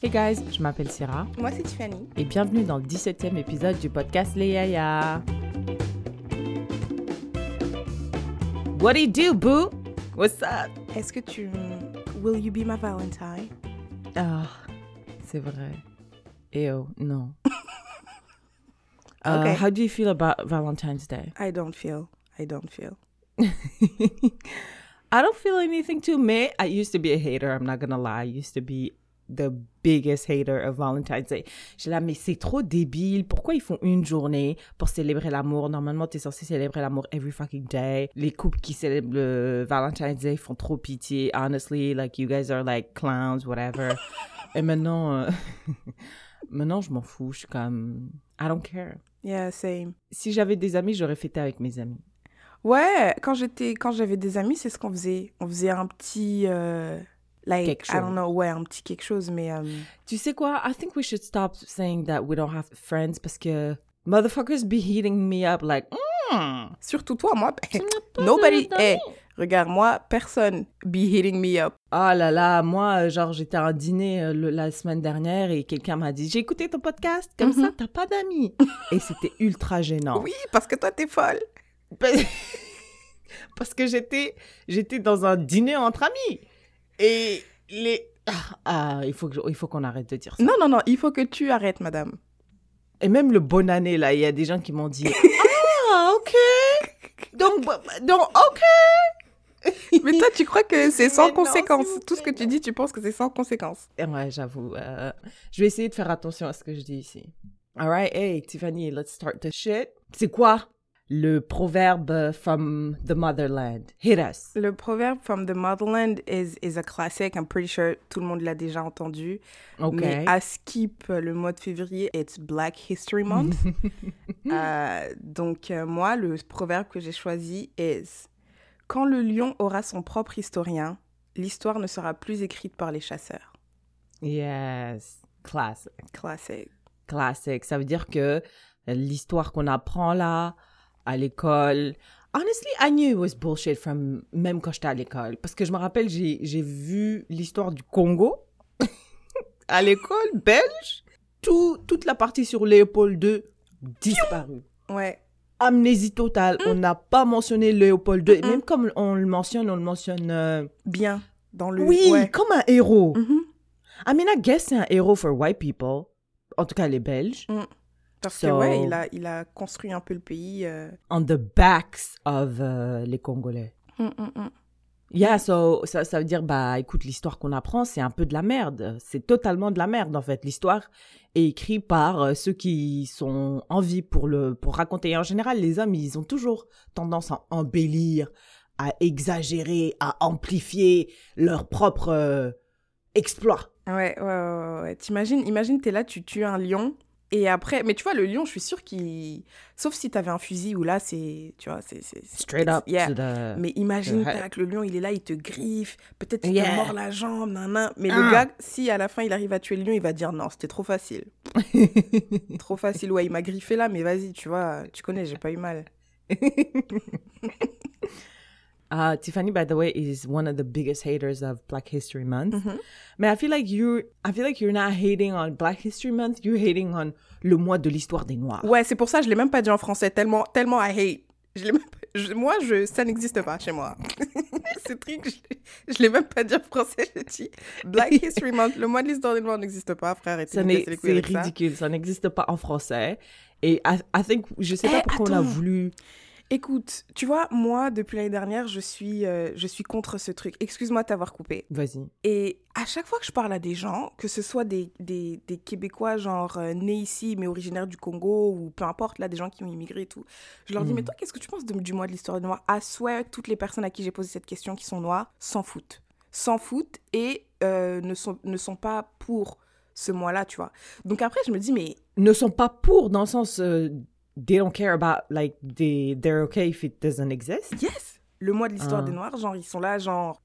Hey guys, je m'appelle Syrah Moi, c'est Tiffany. et bienvenue dans le 17e épisode du podcast Les Yaya. What do you do, boo? What's up? Est-ce que tu. Will you be my Valentine? Ah, c'est vrai. Ew, non. Uh, Okay. How do you feel about Valentine's Day? I don't feel. I don't feel. I don't feel anything too, mais I used to be a hater, I'm not gonna lie. I used to be the biggest hater of Valentine's Day. J'étais là, mais c'est trop débile. Pourquoi ils font une journée pour célébrer l'amour? Normalement, t'es censé célébrer l'amour every fucking day. Les couples qui célèbrent le Valentine's Day font trop pitié. Honestly, like, you guys are like clowns, whatever. Et maintenant, euh, maintenant, je m'en fous. Je suis comme, I don't care. Yeah, same. Si j'avais des amis, j'aurais fêté avec mes amis. Ouais, quand j'étais, quand j'avais des amis, c'est ce qu'on faisait. On faisait un petit, euh, like, I don't know, ouais, un petit quelque chose, mais euh, Tu sais quoi? I think we should stop saying that we don't have friends parce que motherfuckers be hitting me up like, mm, surtout toi, moi, pas nobody, hey, regarde, moi, personne be hitting me up. Ah là là, moi, euh, genre, j'étais à un dîner euh, le- la semaine dernière et quelqu'un m'a dit J'ai écouté ton podcast, comme ça, t'as pas d'amis. et c'était ultra gênant. Oui, parce que toi, t'es folle. Parce que j'étais j'étais dans un dîner entre amis. Et les. Ah, ah, il faut que je- il faut qu'on arrête de dire ça. Non, non, non, il faut que tu arrêtes, madame. Et même le bonne année, là, il y a des gens qui m'ont dit Ah, ok. Donc, bah, bah, donc ok. Mais toi, tu crois que c'est sans non, conséquence. Tout ce que tu dis, tu penses que c'est sans conséquence. Ouais, j'avoue. euh, je vais essayer de faire attention à ce que je dis ici. Alright, hey, Tiffany, let's start the shit. C'est quoi? Le proverbe from the motherland? Hit us. Le proverbe from the motherland is, is a classic. I'm pretty sure tout le monde l'a déjà entendu. Ok. Mais à skip euh, le mois de février, it's Black History Month. Euh, donc, euh, moi, le proverbe que j'ai choisi is Quand le lion aura son propre historien, l'histoire ne sera plus écrite par les chasseurs. Yes. Classic. Classic. Classic. Ça veut dire que l'histoire qu'on apprend là, à l'école. Honestly, I knew it was bullshit from même quand j'étais à l'école. Parce que je me rappelle, j'ai vu l'histoire du Congo à l'école belge. Tout, toute la partie sur Léopold II disparue. Ouais. Amnésie totale. On n'a pas mentionné Léopold II. Mm. même comme on le mentionne, on le mentionne. euh, Bien. Dans le. Oui, ouais. comme un héros. Mhm. I mean, I guess c'est un héros for white people. En tout cas, les Belges. Parce So- que, ouais, il a, il a construit un peu le pays. euh. On the backs of euh, les Congolais. Mm, mm, mm. Yeah, so, ça, ça veut dire, bah, écoute, l'histoire qu'on apprend, c'est un peu de la merde. C'est totalement de la merde, en fait. L'histoire est écrite par euh, ceux qui sont en vie pour, le, pour raconter. Et en général, les hommes, ils ont toujours tendance à embellir, à exagérer, à amplifier leur propre euh, exploit. Ouais, ouais, ouais, ouais. T'imagines, imagine, t'es là, tu tues un lion. Et après, mais tu vois, le lion, je suis sûre qu'il. Sauf si t'avais un fusil où là, c'est. Tu vois, c'est. Straight up Yeah. the... Mais imagine, the- tac, le lion, il est là, il te griffe. Peut-être qu'il Yeah. te mord la jambe, nan, nan. Mais Ah. le gars, si à la fin, il arrive à tuer le lion, il va dire non, c'était trop facile. trop facile, ouais, il m'a griffé là, mais vas-y, tu vois, tu connais, j'ai pas eu mal. Uh, Tiffany, by the way, is one of the biggest haters of Black History Month. Mhm. Mais I feel like you, I feel like you're not hating on Black History Month. You're hating on le mois de l'histoire des Noirs. Ouais, c'est pour ça, je l'ai même pas dit en français, tellement, tellement I hate. Je l'ai même pas- je- moi, je, ça n'existe pas chez moi. Ce truc, je, je l'ai même pas dit en français, je dis Black History Month, le mois de l'histoire des Noirs n'existe pas, frère. Ça arrêtez de n'est- c'est ça. ridicule. Ça n'existe pas en français. Et I, I think, je sais pas Eh, pourquoi on a voulu. Écoute, tu vois, moi, depuis l'année dernière, je suis, euh, je suis contre ce truc. Excuse-moi de t'avoir coupé. Vas-y. Et à chaque fois que je parle à des gens, que ce soit des, des, des Québécois, genre euh, nés ici, mais originaires du Congo, ou peu importe, là, des gens qui ont immigré et tout, je leur dis, Mm. mais toi, qu'est-ce que tu penses de- du mois de l'histoire des Noirs À swear, toutes les personnes à qui j'ai posé cette question qui sont noires s'en foutent. S'en foutent et euh, ne, sont, ne sont pas pour ce mois-là, tu vois. Donc après, je me dis, mais Ne sont pas pour dans le sens, they don't care about, like, they, they're okay if it doesn't exist. yes Le mois de l'histoire Ah. des Noirs, genre, ils sont là, genre,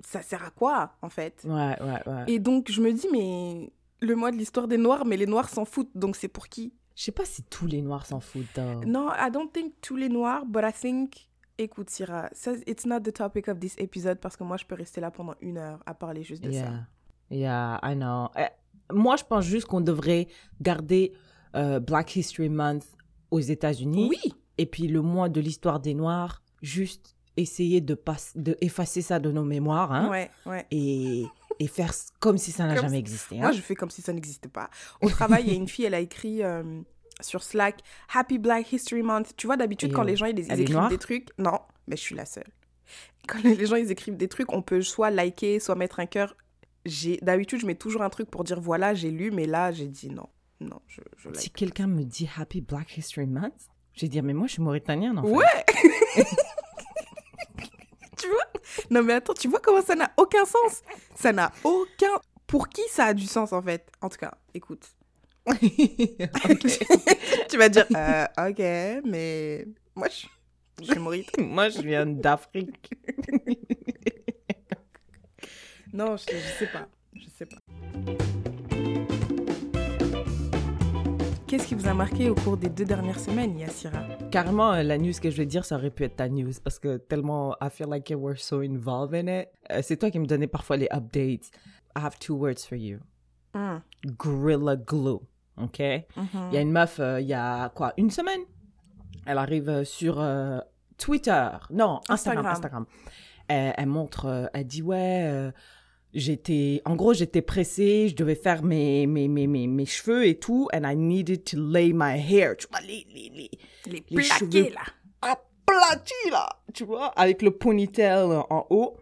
ça sert à quoi, en fait? Ouais, ouais, ouais. Et donc, je me dis, mais le mois de l'histoire des Noirs, mais les Noirs s'en foutent, donc c'est pour qui? Je sais pas si tous les Noirs s'en foutent. though. No, I don't think tous les noirs, but I think. Écoute, Syrah, ça, it's not the topic of this episode parce que moi, je peux rester là pendant une heure à parler juste de ça. Yeah. Yeah, I know. Eh, Moi, je pense juste qu'on devrait garder euh, Black History Month aux États-Unis. Oui. Et puis le mois de l'histoire des Noirs, juste essayer de, pas, de effacer ça de nos mémoires. Hein, Ouais, ouais. et, et faire comme si ça n'a jamais si- existé. Moi, hein. je fais comme si ça n'existait pas. Au travail, il y a une fille, elle a écrit euh, sur Slack Happy Black History Month. Tu vois, d'habitude, quand euh, les gens ils, ils écrivent des trucs, non, mais je suis la seule. Quand les les gens ils écrivent des trucs, on peut soit liker, soit mettre un cœur. J'ai d'habitude, je mets toujours un truc pour dire voilà, j'ai lu, mais là, j'ai dit non, non, je, je Si quelqu'un me dit Happy Black History Month, je vais dire, mais moi, je suis mauritanienne, en fait. Ouais. tu vois? Non, mais attends, tu vois comment ça n'a aucun sens? Ça n'a aucun. Pour qui ça a du sens en fait? En tout cas, écoute. tu vas dire, euh, ok, mais moi je suis, je suis maurite. moi, je viens d'Afrique. Non, je, je sais pas. Je sais pas. Qu'est-ce qui vous a marqué au cours des deux dernières semaines, Yassira? Carrément, euh, la news que je vais dire, ça aurait pu être ta news parce que tellement I feel like we're so involved in it. Euh, c'est toi qui me donnais parfois les updates. I have two words for you. Hmm. Gorilla Glue. OK? Il y a une meuf, euh, il y a quoi, une semaine? Elle arrive sur euh, Twitter. Non, Instagram. Instagram. Instagram. Elle, elle montre, elle dit, ouais, j'étais, en gros, j'étais pressée, je devais faire mes, mes, mes, mes, mes cheveux et tout, and I needed to lay my hair. Tu vois, les, les, les, Les Les cheveux. là. aplatis, là, tu vois, avec le ponytail en haut.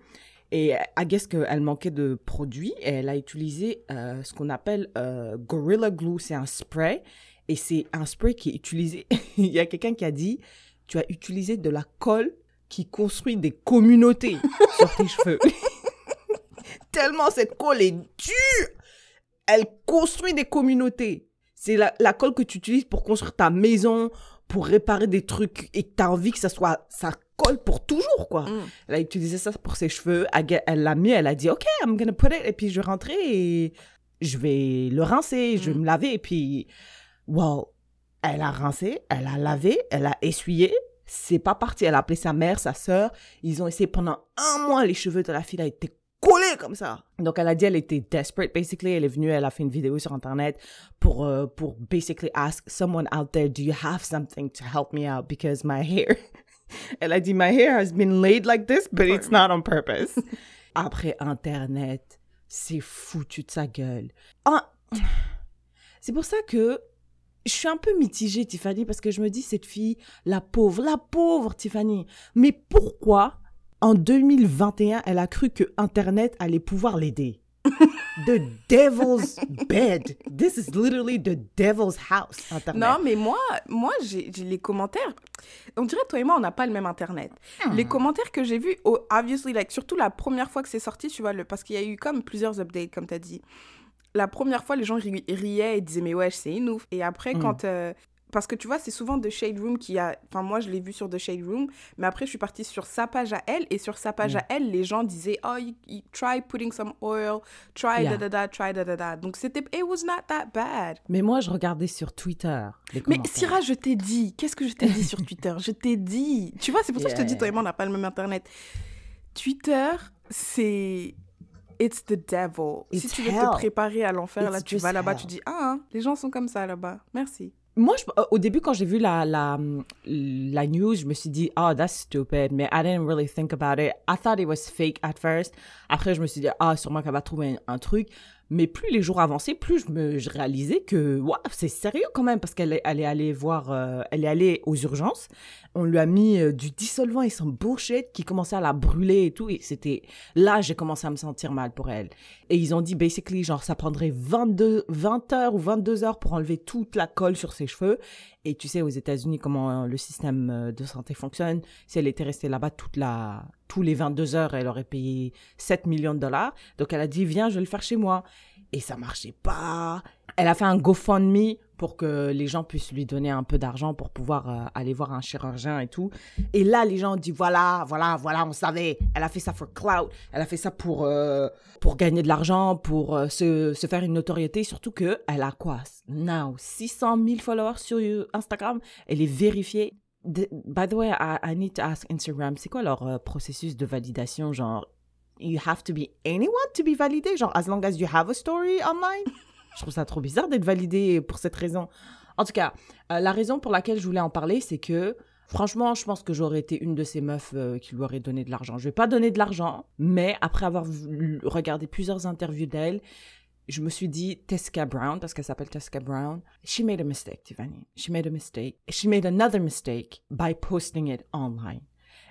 Et I guess qu'elle manquait de produits et elle a utilisé euh, ce qu'on appelle euh, Gorilla Glue. C'est un spray et c'est un spray qui est utilisé. Il y a quelqu'un qui a dit Tu as utilisé de la colle qui construit des communautés sur tes cheveux. Tellement cette colle est dure Elle construit des communautés. C'est la, la colle que tu utilises pour construire ta maison, pour réparer des trucs et que tu as envie que ça soit. Ça colle pour toujours, quoi. Mm. Elle a utilisé ça pour ses cheveux. Elle l'a mis, elle a dit, OK, I'm gonna put it. Et puis je vais rentrer et je vais le rincer, je vais Mm. me laver. Et puis, wow, elle a rincé, elle a lavé, elle a essuyé. C'est pas parti. Elle a appelé sa mère, sa sœur. Ils ont essayé pendant un mois. Les cheveux de la fille a été collés comme ça. Donc elle a dit elle était desperate basically. Elle est venue, elle a fait une vidéo sur internet pour euh, pour basically ask someone out there, do you have something to help me out? Because my hair. Elle a dit my hair has been laid like this, but it's not on purpose. Après internet, c'est foutu de sa gueule. Ah, c'est pour ça que je suis un peu mitigée, Tiffany, parce que je me dis, cette fille, la pauvre, la pauvre Tiffany. Mais pourquoi, en 2021, elle a cru que Internet allait pouvoir l'aider The devil's bed. This is literally the devil's house, Internet. Non, mais moi, moi j'ai les commentaires. On dirait, toi et moi, on n'a pas le même Internet. Les commentaires que j'ai vus, oh, obviously, like, surtout la première fois que c'est sorti, tu vois, le, parce qu'il y a eu comme plusieurs updates, comme tu as dit. La première fois, les gens ri- riaient et disaient, mais ouais, c'est une ouf. Et après, Mm. quand. euh, parce que tu vois, c'est souvent The Shade Room qui a. Enfin, moi, je l'ai vu sur The Shade Room, mais après, je suis partie sur sa page à elle, et sur sa page Mm. à elle, les gens disaient, oh, you, you try putting some oil, try Yeah. da da da, try da da da. Donc, c'était. It was not that bad. Mais moi, je regardais sur Twitter. les Mais. Syrah, je t'ai dit. Qu'est-ce que je t'ai dit sur Twitter? Je t'ai dit. Tu vois, c'est pour ça que je te dis, toi et moi, on n'a pas le même Internet. Twitter, c'est. It's the devil. si tu veux hell. te préparer à l'enfer, là, tu vas là-bas, tu dis Ah, hein, les gens sont comme ça là-bas. Merci. Moi, euh, au début, quand j'ai vu la, la, la news, je me suis dit, oh, that's stupid. Mais I didn't really think about it. I thought it was fake at first. Après, je me suis dit, ah, sûrement qu'elle va trouver un truc. Mais plus les jours avançaient, plus je me je réalisais que, c'est sérieux quand même, parce qu'elle est, elle allée voir, euh, elle est allée aux urgences. On lui a mis euh, du dissolvant et son bullshit qui commençait à la brûler et tout. Et c'était là, j'ai commencé à me sentir mal pour elle. Et ils ont dit, basically, genre, ça prendrait 22, 20 heures ou 22 heures pour enlever toute la colle sur ses cheveux. Et tu sais, aux États-Unis, comment euh, le système euh, de santé fonctionne. Si elle était restée là-bas toute la, tous les 22 heures, elle aurait payé 7 millions de dollars. Donc, elle a dit, viens, je vais le faire chez moi. Et ça marchait pas. Elle a fait un GoFundMe pour que les gens puissent lui donner un peu d'argent pour pouvoir euh, aller voir un chirurgien et tout. Et là, les gens dit, voilà, voilà, voilà, on savait. Elle a fait ça for clout. Elle a fait ça pour, euh, pour gagner de l'argent, pour euh, se, se faire une notoriété. Surtout que elle a quoi? Now, 600 000 followers sur Instagram. Elle est vérifiée. By the way, I, need to ask Instagram, c'est quoi leur processus de validation? Genre, you have to be anyone to be validé? Genre, as long as you have a story online? Je trouve ça trop bizarre d'être validé pour cette raison. En tout cas, euh, la raison pour laquelle je voulais en parler, c'est que franchement, je pense que j'aurais été une de ces meufs euh, qui lui aurait donné de l'argent. Je vais pas donner de l'argent, mais après avoir regardé plusieurs interviews d'elle, je me suis dit, Tesca Brown, parce qu'elle s'appelle Tesca Brown, she made a mistake, Tiffany. She made a mistake. She made another mistake by posting it online.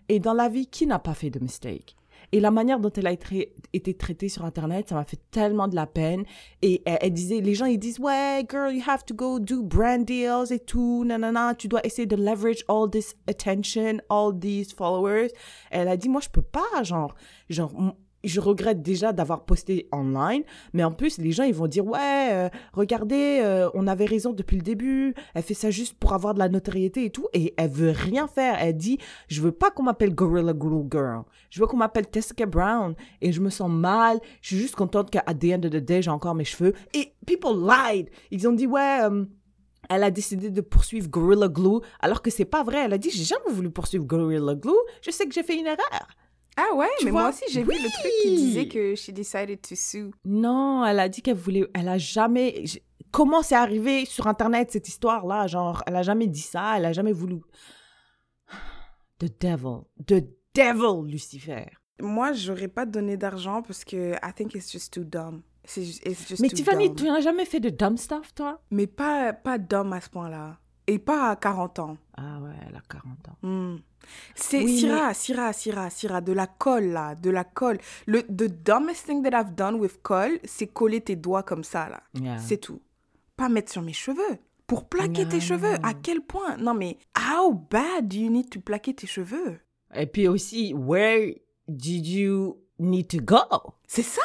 Et dans la vie, qui n'a pas fait de mistake? Et la manière dont elle a été, traitée sur Internet, ça m'a fait tellement de la peine. Et elle, disait, les gens, ils disent, ouais, girl, you have to go do brand deals et tout, nanana, tu dois essayer de leverage all this attention, all these followers. Elle a dit, moi, je peux pas, genre, genre, je regrette déjà d'avoir posté online, mais en plus, les gens, ils vont dire, ouais, euh, regardez, euh, on avait raison depuis le début, elle fait ça juste pour avoir de la notoriété et tout, et elle veut rien faire. Elle dit, je veux pas qu'on m'appelle Gorilla Glue Girl, je veux qu'on m'appelle Tessica Brown, et je me sens mal, je suis juste contente qu'à the end of the day, j'ai encore mes cheveux. Et people lied. Ils ont dit, ouais, euh, elle a décidé de poursuivre Gorilla Glue, alors que c'est pas vrai. Elle a dit, j'ai jamais voulu poursuivre Gorilla Glue, je sais que j'ai fait une erreur. Ah ouais, Tu mais vois? moi aussi j'ai vu le truc qui disait que she decided to sue. Non, elle a dit qu'elle voulait. Elle a jamais. Comment c'est arrivé sur Internet cette histoire-là? Genre, elle a jamais dit ça, elle a jamais voulu. The devil. The devil, Lucifer. Moi, j'aurais pas donné d'argent parce que I think it's just too dumb. It's just Mais too Tiffany, dumb. tu n'as jamais fait de dumb stuff, toi? Mais pas, pas dumb à ce point-là. Et pas à 40 ans. Ah ouais, elle a 40 ans. Hmm. C'est Oui, Syrah, Syrah, Syrah, Syrah, de la colle là, de la colle. Le the dumbest thing that I've done with colle, c'est coller tes doigts comme ça là. Yeah. C'est tout. Pas mettre sur mes cheveux. Pour plaquer tes cheveux. À quel point? Non mais, how bad do you need to plaquer tes cheveux? Et puis aussi, where did you need to go? C'est ça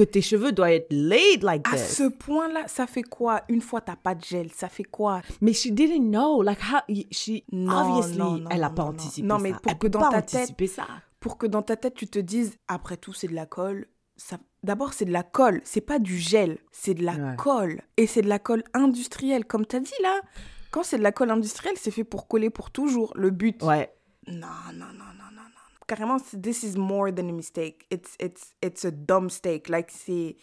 Que tes cheveux doivent être laid like À this. ce point-là, ça fait quoi? Une fois t'as pas de gel, ça fait quoi? Mais she didn't know. Like, how, she, Non, obviously, non, non, elle a non, pas non, non. anticipé Non, ça. mais pour elle que dans ta tête- ça. Pour que dans ta tête tu te dises, après tout c'est de la colle. Ça... D'abord c'est de la colle, c'est pas du gel, c'est de la Ouais. colle. Et c'est de la colle industrielle, comme t'as dit là. Quand c'est de la colle industrielle, c'est fait pour coller pour toujours. Le but. Ouais. Non, non, non, non, non, non. Carrément, this is more than a mistake. It's, it's, it's a dumb mistake. Like, c'est...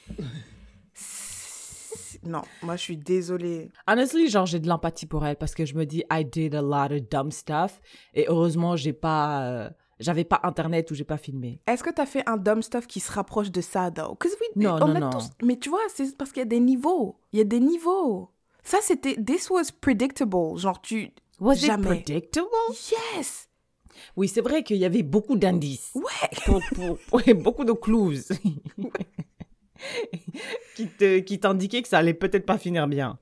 Non, moi, je suis désolée. Honestly, genre, j'ai de l'empathie pour elle parce que je me dis, I did a lot of dumb stuff. Et heureusement, j'ai pas, euh, j'avais pas internet ou j'ai pas filmé. Est-ce que tu as fait un dumb stuff qui se rapproche de ça, though? we- Non, on non, a non. tous- Mais tu vois, c'est parce qu'il y a des niveaux. Il y a des niveaux. Ça, c'était... This was predictable. Genre, tu... Was Jamais. it predictable? Yes! Oui, c'est vrai qu'il y avait beaucoup d'indices. Ouais! Pour, beaucoup de clues. qui te, qui t'indiquaient que ça allait peut-être pas finir bien.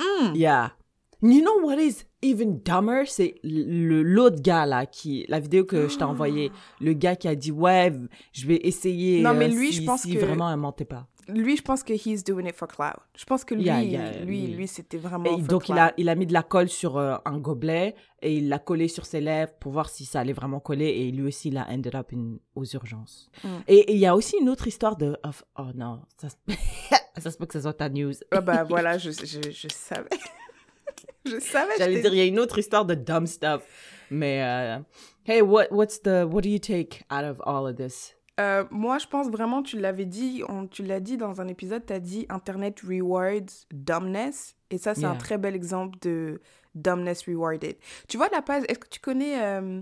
Mm. Yeah. You know what is even dumber? C'est l'autre gars là, qui, la vidéo que je t'ai envoyée, le gars qui a dit ouais, je vais essayer. Non, mais euh, lui, si, je pense si que- vraiment elle mentait pas. Lui, je pense que he's doing it for cloud. Je pense que lui, Yeah, yeah, lui, lui. lui, c'était vraiment Et for donc il a, il a mis de la colle sur euh, un gobelet et il l'a collé sur ses lèvres pour voir si ça allait vraiment coller et lui aussi il a ended up in- aux urgences. Mm. Et il y a aussi une autre histoire de of- oh non ça se, ça se peut que ce soit ta news. Ah bah voilà, je, je, je savais. je savais. J'allais dire il y a une autre histoire de dumb stuff mais euh, hey what what's the what do you take out of all of this? Euh, moi, je pense vraiment, tu l'avais dit, on, tu l'as dit dans un épisode, tu as dit Internet rewards dumbness. Et ça, c'est un très bel exemple de dumbness rewarded. Tu vois la page, est-ce que tu connais euh,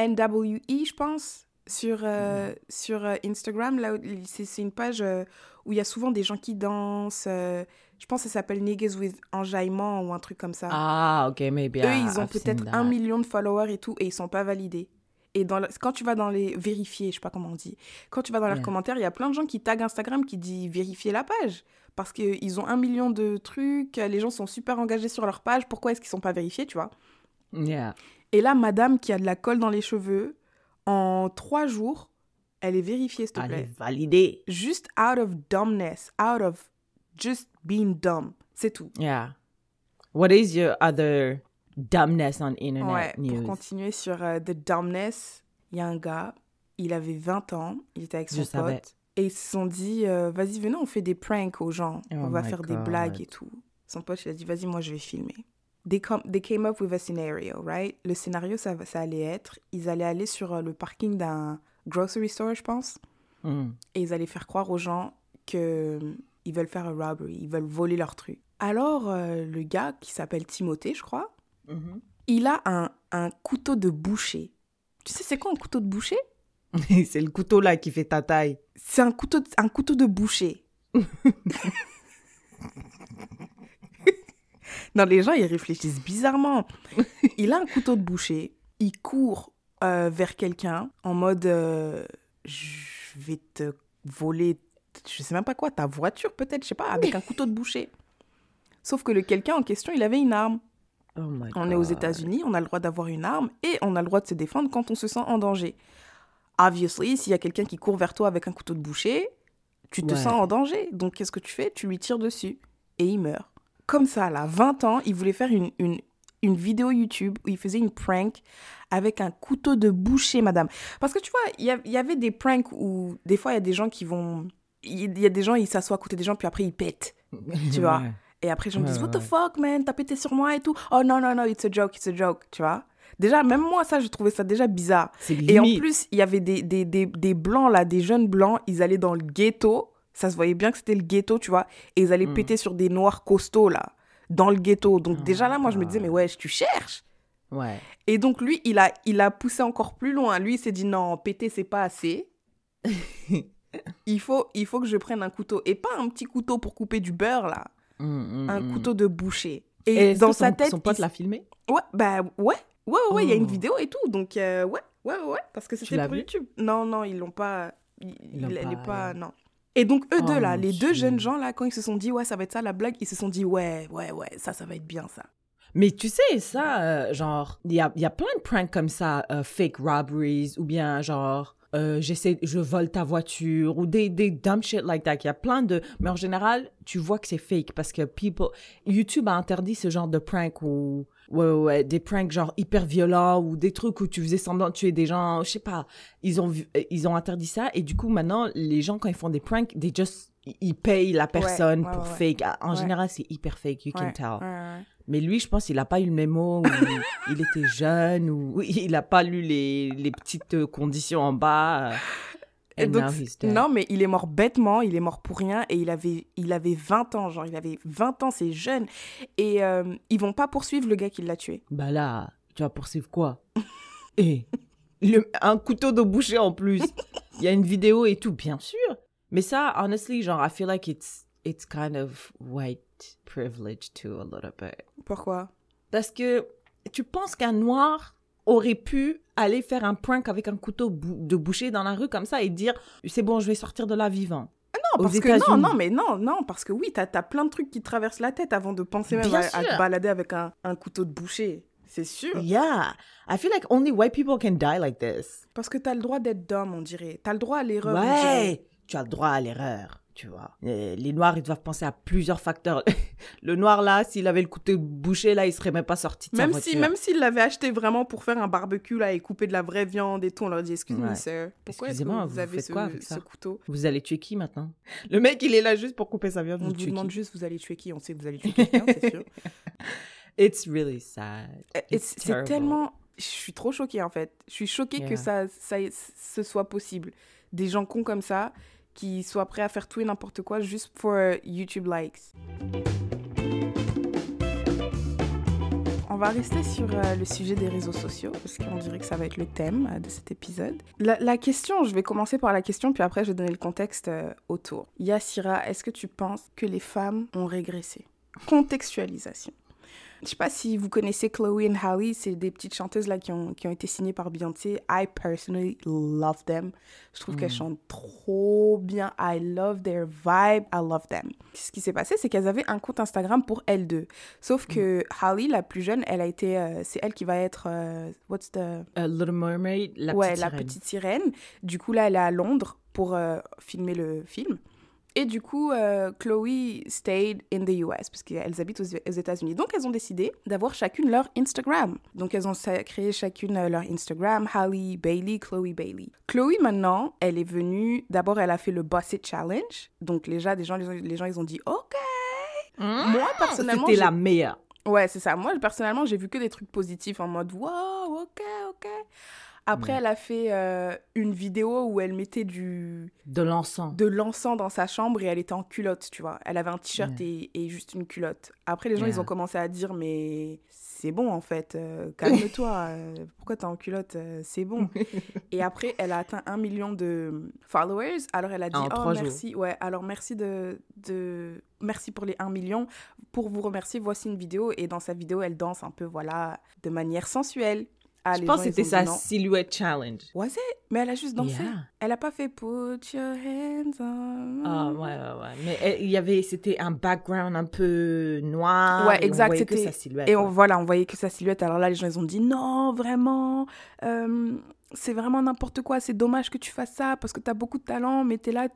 NWE, je pense, sur, euh, sur euh, Instagram? Là, C'est une page où il y a souvent des gens qui dansent. je pense que ça s'appelle Niggas with Enjaillement ou un truc comme ça. Ah ok maybe Eux, ils ont peut-être un million de followers et tout, et ils sont pas validés. Et dans quand tu vas dans les vérifier, je sais pas comment on dit, quand tu vas dans leurs commentaires, il y a plein de gens qui taguent Instagram qui disent vérifier la page. Parce qu'ils ont un million de trucs, les gens sont super engagés sur leur page, pourquoi est-ce qu'ils sont pas vérifiés, tu vois? Yeah. Et là, madame qui a de la colle dans les cheveux, en trois jours, elle est vérifiée, s'il te plaît. valider. Juste out of dumbness, out of just being dumb. C'est tout. Yeah. What is your other dumbness on internet Ouais, news? pour continuer sur euh, The Dumbness, il y a un gars, il avait 20 ans, il était avec Je son pote. savais. Et ils se sont dit, euh, vas-y, venez, on fait des pranks aux gens. Oh on va faire des blagues et tout. Son pote, il a dit, vas-y, moi, je vais filmer. They, com- they came up with a scenario, right? Le scénario, ça, allait être, ils allaient aller sur euh, le parking d'un grocery store, je pense. Mm. Et ils allaient faire croire aux gens que Ils veulent faire un robbery, ils veulent voler leur truc. Alors, euh, le gars qui s'appelle Timothée, je crois, Mhm. il a un, un couteau de boucher. Tu sais, c'est quoi un couteau de boucher? C'est le couteau là qui fait ta taille. C'est un couteau, de- un couteau de boucher. non, les gens, ils réfléchissent bizarrement. Il a un couteau de boucher. Il court euh, vers quelqu'un en mode euh, Je vais te voler, je sais même pas quoi, ta voiture peut-être, je sais pas, avec un couteau de boucher. Sauf que le quelqu'un en question, il avait une arme. Oh my On est aux. États-Unis, on a le droit d'avoir une arme et on a le droit de se défendre quand on se sent en danger. Obviously, s'il y a quelqu'un qui court vers toi avec un couteau de boucher, tu te Ouais. sens en danger. Donc, qu'est-ce que tu fais? Tu lui tires dessus et il meurt. Comme ça, là, 20 ans, il voulait faire une, une, une vidéo YouTube où il faisait une prank avec un couteau de boucher, madame. Parce que tu vois, il y, avait des pranks où des fois, il y a des gens qui vont. Il y a des gens, ils s'assoient à côté des gens, puis après, ils pètent. Tu vois? Ouais. Et après, gens me Ouais, disent, What the ouais. fuck, man, t'as pété sur moi et tout. Oh non, non, non, it's a joke, it's a joke, tu vois. Déjà, même moi, ça, je trouvais ça déjà bizarre. Et en plus, il y avait des, des, des, des blancs, là, des jeunes blancs, ils allaient dans le ghetto. Ça se voyait bien que c'était le ghetto, tu vois. Et ils allaient Mm. péter sur des noirs costauds, là, dans le ghetto. Donc, Oh déjà là, moi, je me disais, mais wesh, tu cherches. Ouais. Et donc, lui, il a, il a poussé encore plus loin. Lui, il s'est dit, non, péter, c'est pas assez. il, faut, il faut que je prenne un couteau. Et pas un petit couteau pour couper du beurre, là. Mm, mm, Un mm. couteau de boucher. Et dans sa son, tête. son pote il- l'a filmé? Ouais, bah ouais. Ouais, ouais, ouais, il y a une Oh. vidéo et tout. Donc, euh, ouais, ouais, ouais, ouais, parce que c'était pour YouTube. Non, non, ils l'ont pas. il- Ils l'ont il- elle est pas, ouais. Non. Et donc, eux Oh, deux, là, mon les deux jeunes gens, là, quand ils se sont dit, ouais, ça va être ça la blague, ils se sont dit, ouais, ouais, ouais, ça, ça va être bien, ça. Mais tu sais, ça, euh, genre, il y a, y a plein de pranks comme ça, euh, fake robberies, ou bien genre, euh, j'essaie, je vole ta voiture, ou des, des dumb shit like that. Il y a plein de. Mais en général, tu vois que c'est fake parce que people. YouTube a interdit ce genre de prank ou. Ouais, ouais, ouais, des pranks genre hyper violents ou des trucs où tu faisais semblant de tuer des gens, je sais pas. Ils ont, vu- ils ont interdit ça et du coup, maintenant, les gens, quand ils font des pranks, they just. Ils payent la personne ouais, pour ouais, fake. En général, c'est hyper fake, you can tell. Mais lui, je pense qu'il n'a pas eu le mémo, ou il était jeune, ou il n'a pas lu les, les petites conditions en bas. Et donc, non, mais il est mort bêtement, il est mort pour rien, et il avait, il avait 20 ans, genre, il avait 20 ans, c'est jeune. Et euh, ils vont pas poursuivre le gars qui l'a tué. Bah là, tu vas poursuivre quoi? Et le- un couteau de boucher en plus. Il y a une vidéo et tout, bien sûr. Mais ça, honestly, genre, I feel like it's, it's kind of white privilege too, a little bit. Pourquoi? Parce que tu penses qu'un noir aurait pu aller faire un prank avec un couteau de boucher dans la rue comme ça et dire c'est bon, je vais sortir de là vivant. Non, Aux parce que non, non, mais non, non, parce que oui, t'as as plein de trucs qui traversent la tête avant de penser même Bien à, à te balader avec un, un couteau de boucher. C'est sûr. Yeah, I feel like only white people can die like this. Parce que t'as le droit d'être d'homme, on dirait. T'as le droit à l'erreur. Ouais, tu as le droit à l'erreur, tu vois. Les noirs, ils doivent penser à plusieurs facteurs. le noir là, s'il avait le couteau de boucher là, il serait même pas sorti de sa Même voiture. si, même s'il l'avait acheté vraiment pour faire un barbecue là et couper de la vraie viande et tout, on leur dit excusez-moi, Ouais. sir, pourquoi est-ce que vous, vous avez ce, quoi avec ce ça? couteau? Vous allez tuer qui maintenant? Le mec, il est là juste pour couper sa viande. On vous demande juste vous allez tuer qui? On sait que vous allez tuer quelqu'un, c'est sûr. It's really sad. It's c'est tellement. Je suis trop choquée en fait. Je suis choquée que ça, Yeah. ça, ce soit possible. Des gens cons comme ça qui soient prêts à faire tout et n'importe quoi juste pour YouTube likes. On va rester sur euh, le sujet des réseaux sociaux parce qu'on dirait que ça va être le thème euh, de cet épisode. La, la question, je vais commencer par la question puis après je vais donner le contexte euh, autour. Yassira, est-ce que tu penses que les femmes ont régressé? Contextualisation. Je sais pas si vous connaissez Chloe and Halle, c'est des petites chanteuses là qui ont, qui ont été signées par Beyoncé. I personally love them. Je trouve qu'elles chantent trop bien. I love their vibe. I love them. Ce qui s'est passé, c'est qu'elles avaient un compte Instagram pour elles deux. Sauf que Halle, la plus jeune, elle a été, euh, c'est elle qui va être, euh, what's the, Euh, Little Mermaid, la ouais, petite la sirène. petite sirène. Du coup, là, elle est à Londres pour euh, filmer le film. Et du coup, euh, Chloe stayed in the US, parce qu'elles habitent aux, aux États-Unis. Donc, elles ont décidé d'avoir chacune leur Instagram. Donc, elles ont créé chacune euh, leur Instagram, Halle Bailey, Chloe Bailey. Chloe, maintenant, elle est venue. D'abord, elle a fait le Boss It Challenge. Donc, les gens, les gens, les gens ils ont dit OK. Moi, personnellement, C'était la meilleure. Ouais, c'est ça. Moi, personnellement, j'ai vu que des trucs positifs en mode wow, ok, ok. Après, Ouais. elle a fait euh, une vidéo où elle mettait du De l'encens. de l'encens dans sa chambre et elle était en culotte, tu vois. Elle avait un t-shirt et, et juste une culotte. Après, les gens, ils ont commencé à dire, mais c'est bon, en fait. euh, Calme-toi. euh, pourquoi t'es en culotte C'est bon. et après, elle a atteint un million de followers. Alors, elle a dit, En oh, jours. merci. Ouais, alors merci de, de... Merci pour les 1 million. Pour vous remercier, voici une vidéo. Et dans sa vidéo, elle danse un peu, voilà, de manière sensuelle. Ah, Je pense que c'était sa silhouette challenge. Was it? Mais elle a juste dansé. Yeah. Elle a pas fait put your hands on. Ah ouais, ouais, ouais. Mais il y avait, c'était un background un peu noir. Ouais, exact, voyait que c'était- sa silhouette. Et on, ouais. voilà, on voyait que sa silhouette. Alors là, les gens, ils ont dit non, vraiment, euh, c'est vraiment n'importe quoi. C'est dommage que tu fasses ça parce que tu as beaucoup de talent, mais tu es là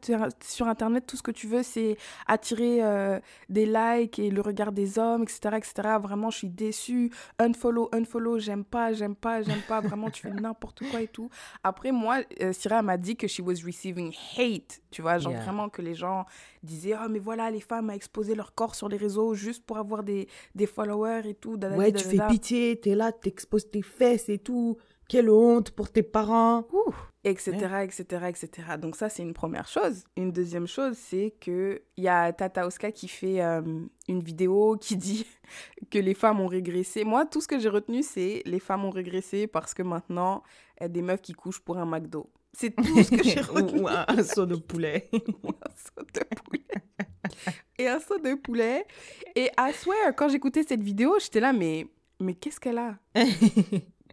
sur Internet, tout ce que tu veux, c'est attirer euh, des likes et le regard des hommes, etc., etc. Vraiment, je suis déçue. Unfollow, unfollow, j'aime pas, j'aime pas, j'aime pas. Vraiment, tu fais n'importe quoi et tout. Après, moi, euh, Syrah m'a dit que she was receiving hate. Tu vois, genre Yeah. vraiment que les gens disaient Oh, mais voilà, les femmes ont exposé leur corps sur les réseaux juste pour avoir des, des followers et tout. Ouais, tu fais pitié, t'es là, t'exposes tes fesses et tout. Quelle honte pour tes parents. Ouh, etc., etc., etc. Donc ça, c'est une première chose. Une deuxième chose, c'est que il y a Tata Oska qui fait euh, une vidéo qui dit que les femmes ont régressé. Moi, tout ce que j'ai retenu, c'est les femmes ont régressé parce que maintenant, il y a des meufs qui couchent pour un McDo. C'est tout ce que j'ai retenu. Ou un, saut de poulet. Ou un saut de poulet. Et un saut de poulet. Et I swear, quand j'écoutais cette vidéo, j'étais là, mais, mais qu'est-ce qu'elle a?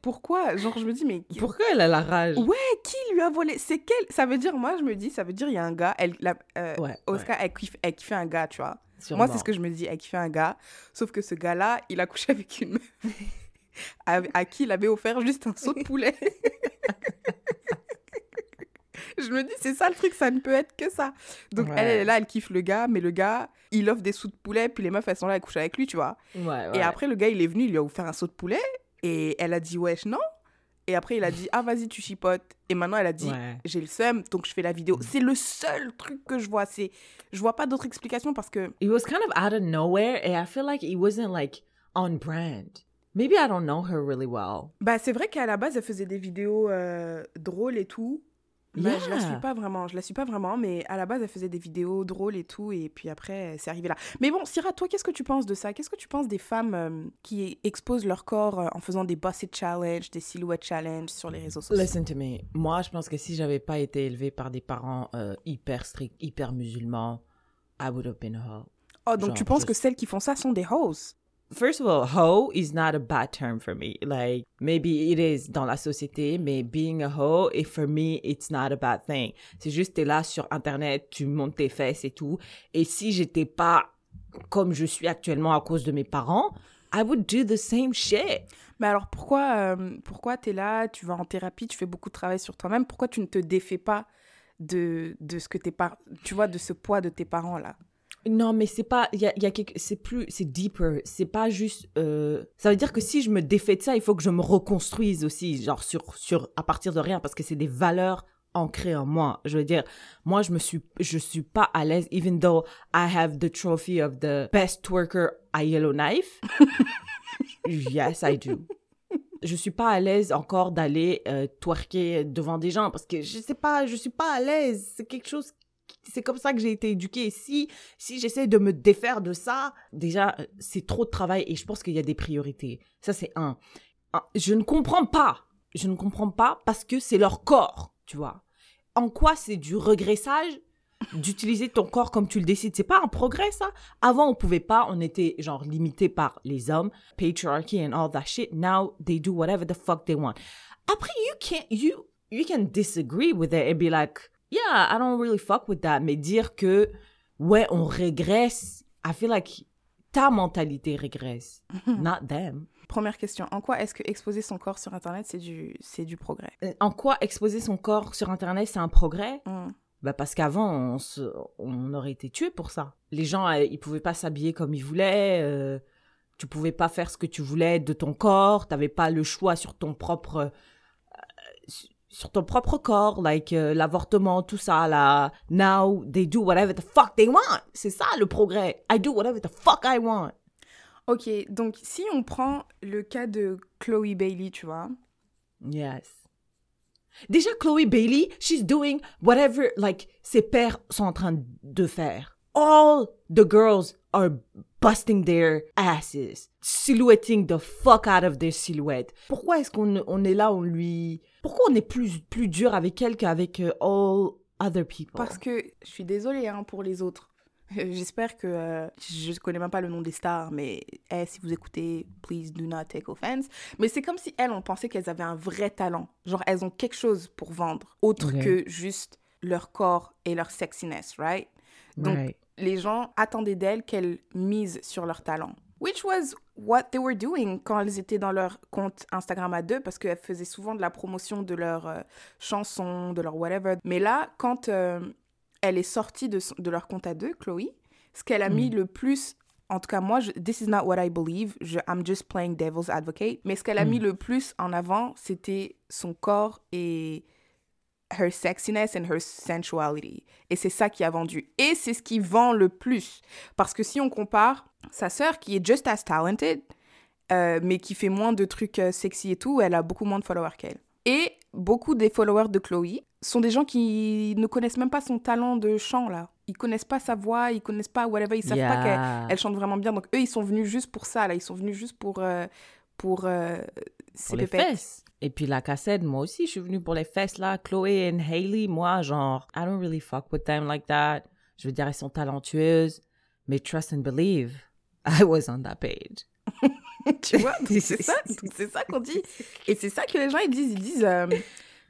Pourquoi? Genre, je me dis, mais Pourquoi elle a la rage? Ouais, qui lui a volé? C'est quel? Ça veut dire, moi, je me dis, ça veut dire, il y a un gars, elle, la, euh, Ouais, Oscar, elle, kiffe, elle kiffait un gars, tu vois. sûrement. Moi, c'est ce que je me dis, elle kiffait un gars. Sauf que ce gars-là, il a couché avec une meuf à, à qui il avait offert juste un saut de poulet. je me dis, c'est ça le truc, ça ne peut être que ça. Donc, elle, Ouais. elle est là, elle kiffe le gars, mais le gars, il offre des sauts de poulet, puis les meufs, elles sont là, elles couchent avec lui, tu vois. Ouais, ouais. Et après, le gars, il est venu, il lui a offert un saut de poulet. Et elle a dit, wesh, non. Et après, il a dit, ah, vas-y, tu chipotes. Et maintenant, elle a dit, Ouais. j'ai le seum, donc je fais la vidéo. C'est le seul truc que je vois. C'est, je vois pas d'autre explication parce que, It was kind of out of nowhere, and I feel like it wasn't like on brand. Maybe I don't know her really well. bah, c'est vrai qu'à la base, elle faisait des vidéos euh, drôles et tout. Bah, Je la suis pas vraiment, je la suis pas vraiment, mais à la base, elle faisait des vidéos drôles et tout, et puis après, c'est arrivé là. Mais bon, Syrah, toi, qu'est-ce que tu penses de ça? Qu'est-ce que tu penses des femmes euh, qui exposent leur corps euh, en faisant des bossy challenge, des silhouettes challenge sur les réseaux sociaux? Listen to me. Moi, je pense que si j'avais pas été élevée par des parents euh, hyper stricts, hyper musulmans, I would have been a hoe. Oh, donc Genre, tu penses je- que celles qui font ça sont des hoes? First of all, hoe is not a bad term for me. Like, maybe it is dans la société, mais being a hoe, et for me, it's not a bad thing. C'est juste, t'es là sur Internet, tu montes tes fesses et tout. Et si j'étais pas comme je suis actuellement à cause de mes parents, I would do the same shit. Mais alors pourquoi, euh, pourquoi tu es là, tu vas en thérapie, tu fais beaucoup de travail sur toi-même, pourquoi tu ne te défais pas de, de ce que tes tu vois, de ce poids de tes parents là? Non, mais c'est pas, il y a, y a quelque, c'est plus, c'est deeper. C'est pas juste, euh, ça veut dire que si je me défais de ça, il faut que je me reconstruise aussi, genre sur, sur, à partir de rien, parce que c'est des valeurs ancrées en moi. Je veux dire, moi, je me suis, je suis pas à l'aise, even though I have the trophy of the best twerker à Yellowknife. yes, I do. Je suis pas à l'aise encore d'aller euh, twerker devant des gens parce que je sais pas, je suis pas à l'aise. C'est quelque chose c'est comme ça que j'ai été éduquée. Si, si j'essaie de me défaire de ça, déjà, euh, c'est trop de travail et je pense qu'il y a des priorités. Ça, c'est un. Je ne comprends pas. Je ne comprends pas parce que c'est leur corps, tu vois. En quoi c'est du regressage d'utiliser ton corps comme tu le décides? C'est pas un progrès, ça? Avant, on pouvait pas. On était, genre, limité par les hommes, patriarchy and all that shit. Now, they do whatever the fuck they want. Après, you can't, you, you can disagree with it and be like, yeah, I don't really fuck with that. Mais dire que, ouais, on régresse, I feel like ta mentalité régresse, not them. Première question, en quoi est-ce que exposer son corps sur Internet, c'est du, c'est du progrès? Euh, En quoi exposer son corps sur Internet, c'est un progrès? Hmm. bah parce qu'avant, on, se- on aurait été tués pour ça. Les gens, euh, ils pouvaient pas s'habiller comme ils voulaient. euh, tu pouvais pas faire ce que tu voulais de ton corps. T'avais pas le choix sur ton propre, euh, sur ton propre corps, like euh, l'avortement, tout ça là. Now they do whatever the fuck they want. C'est ça le progrès. I do whatever the fuck I want. Ok, donc si on prend le cas de Chloe Bailey, tu vois, Yes. Déjà, Chloe Bailey, she's doing whatever, like, ses pères sont en train de faire. All the girls are busting their asses, silhouetting the fuck out of their silhouette. Pourquoi est-ce qu'on on est là, on lui... Pourquoi on est plus, plus dur avec elle qu'avec euh, all other people? Parce que je suis désolée hein, pour les autres. J'espère que euh, je ne connais même pas le nom des stars, mais eh, si vous écoutez, please do not take offense. Mais c'est comme si elles, on pensait qu'elles avaient un vrai talent. Genre, elles ont quelque chose pour vendre, autre que juste leur corps et leur sexiness, right? Donc, Right. les gens attendaient d'elles qu'elles misent sur leur talent. Which was what they were doing quand elles étaient dans leur compte Instagram à deux, parce qu'elles faisaient souvent de la promotion de leurs euh, chansons, de leur whatever. Mais là, quand euh, elle est sortie de, de leur compte à deux, Chloé, ce qu'elle a mis le plus, en tout cas moi, je- this is not what I believe, je, I'm just playing devil's advocate, mais ce qu'elle a mis le plus en avant, c'était son corps et her sexiness and her sensuality. Et c'est ça qui a vendu. Et c'est ce qui vend le plus. Parce que si on compare sa sœur, qui est just as talented, euh, mais qui fait moins de trucs euh, sexy et tout, elle a beaucoup moins de followers qu'elle. Et beaucoup des followers de Chloé sont des gens qui ne connaissent même pas son talent de chant, là. Ils connaissent pas sa voix, ils connaissent pas whatever, ils savent pas qu'elle elle chante vraiment bien. Donc eux, ils sont venus juste pour ça, là. Ils sont venus juste pour... euh, pour euh, pour les pépettes. fesses. Et puis la cassette, moi aussi, je suis venue pour les fesses là. Chloé et Hailey, moi, genre, I don't really fuck with them like that. Je veux dire, elles sont talentueuses, mais trust and believe, I was on that page. tu vois c'est ça ça qu'on dit et c'est ça que les gens ils disent ils disent euh,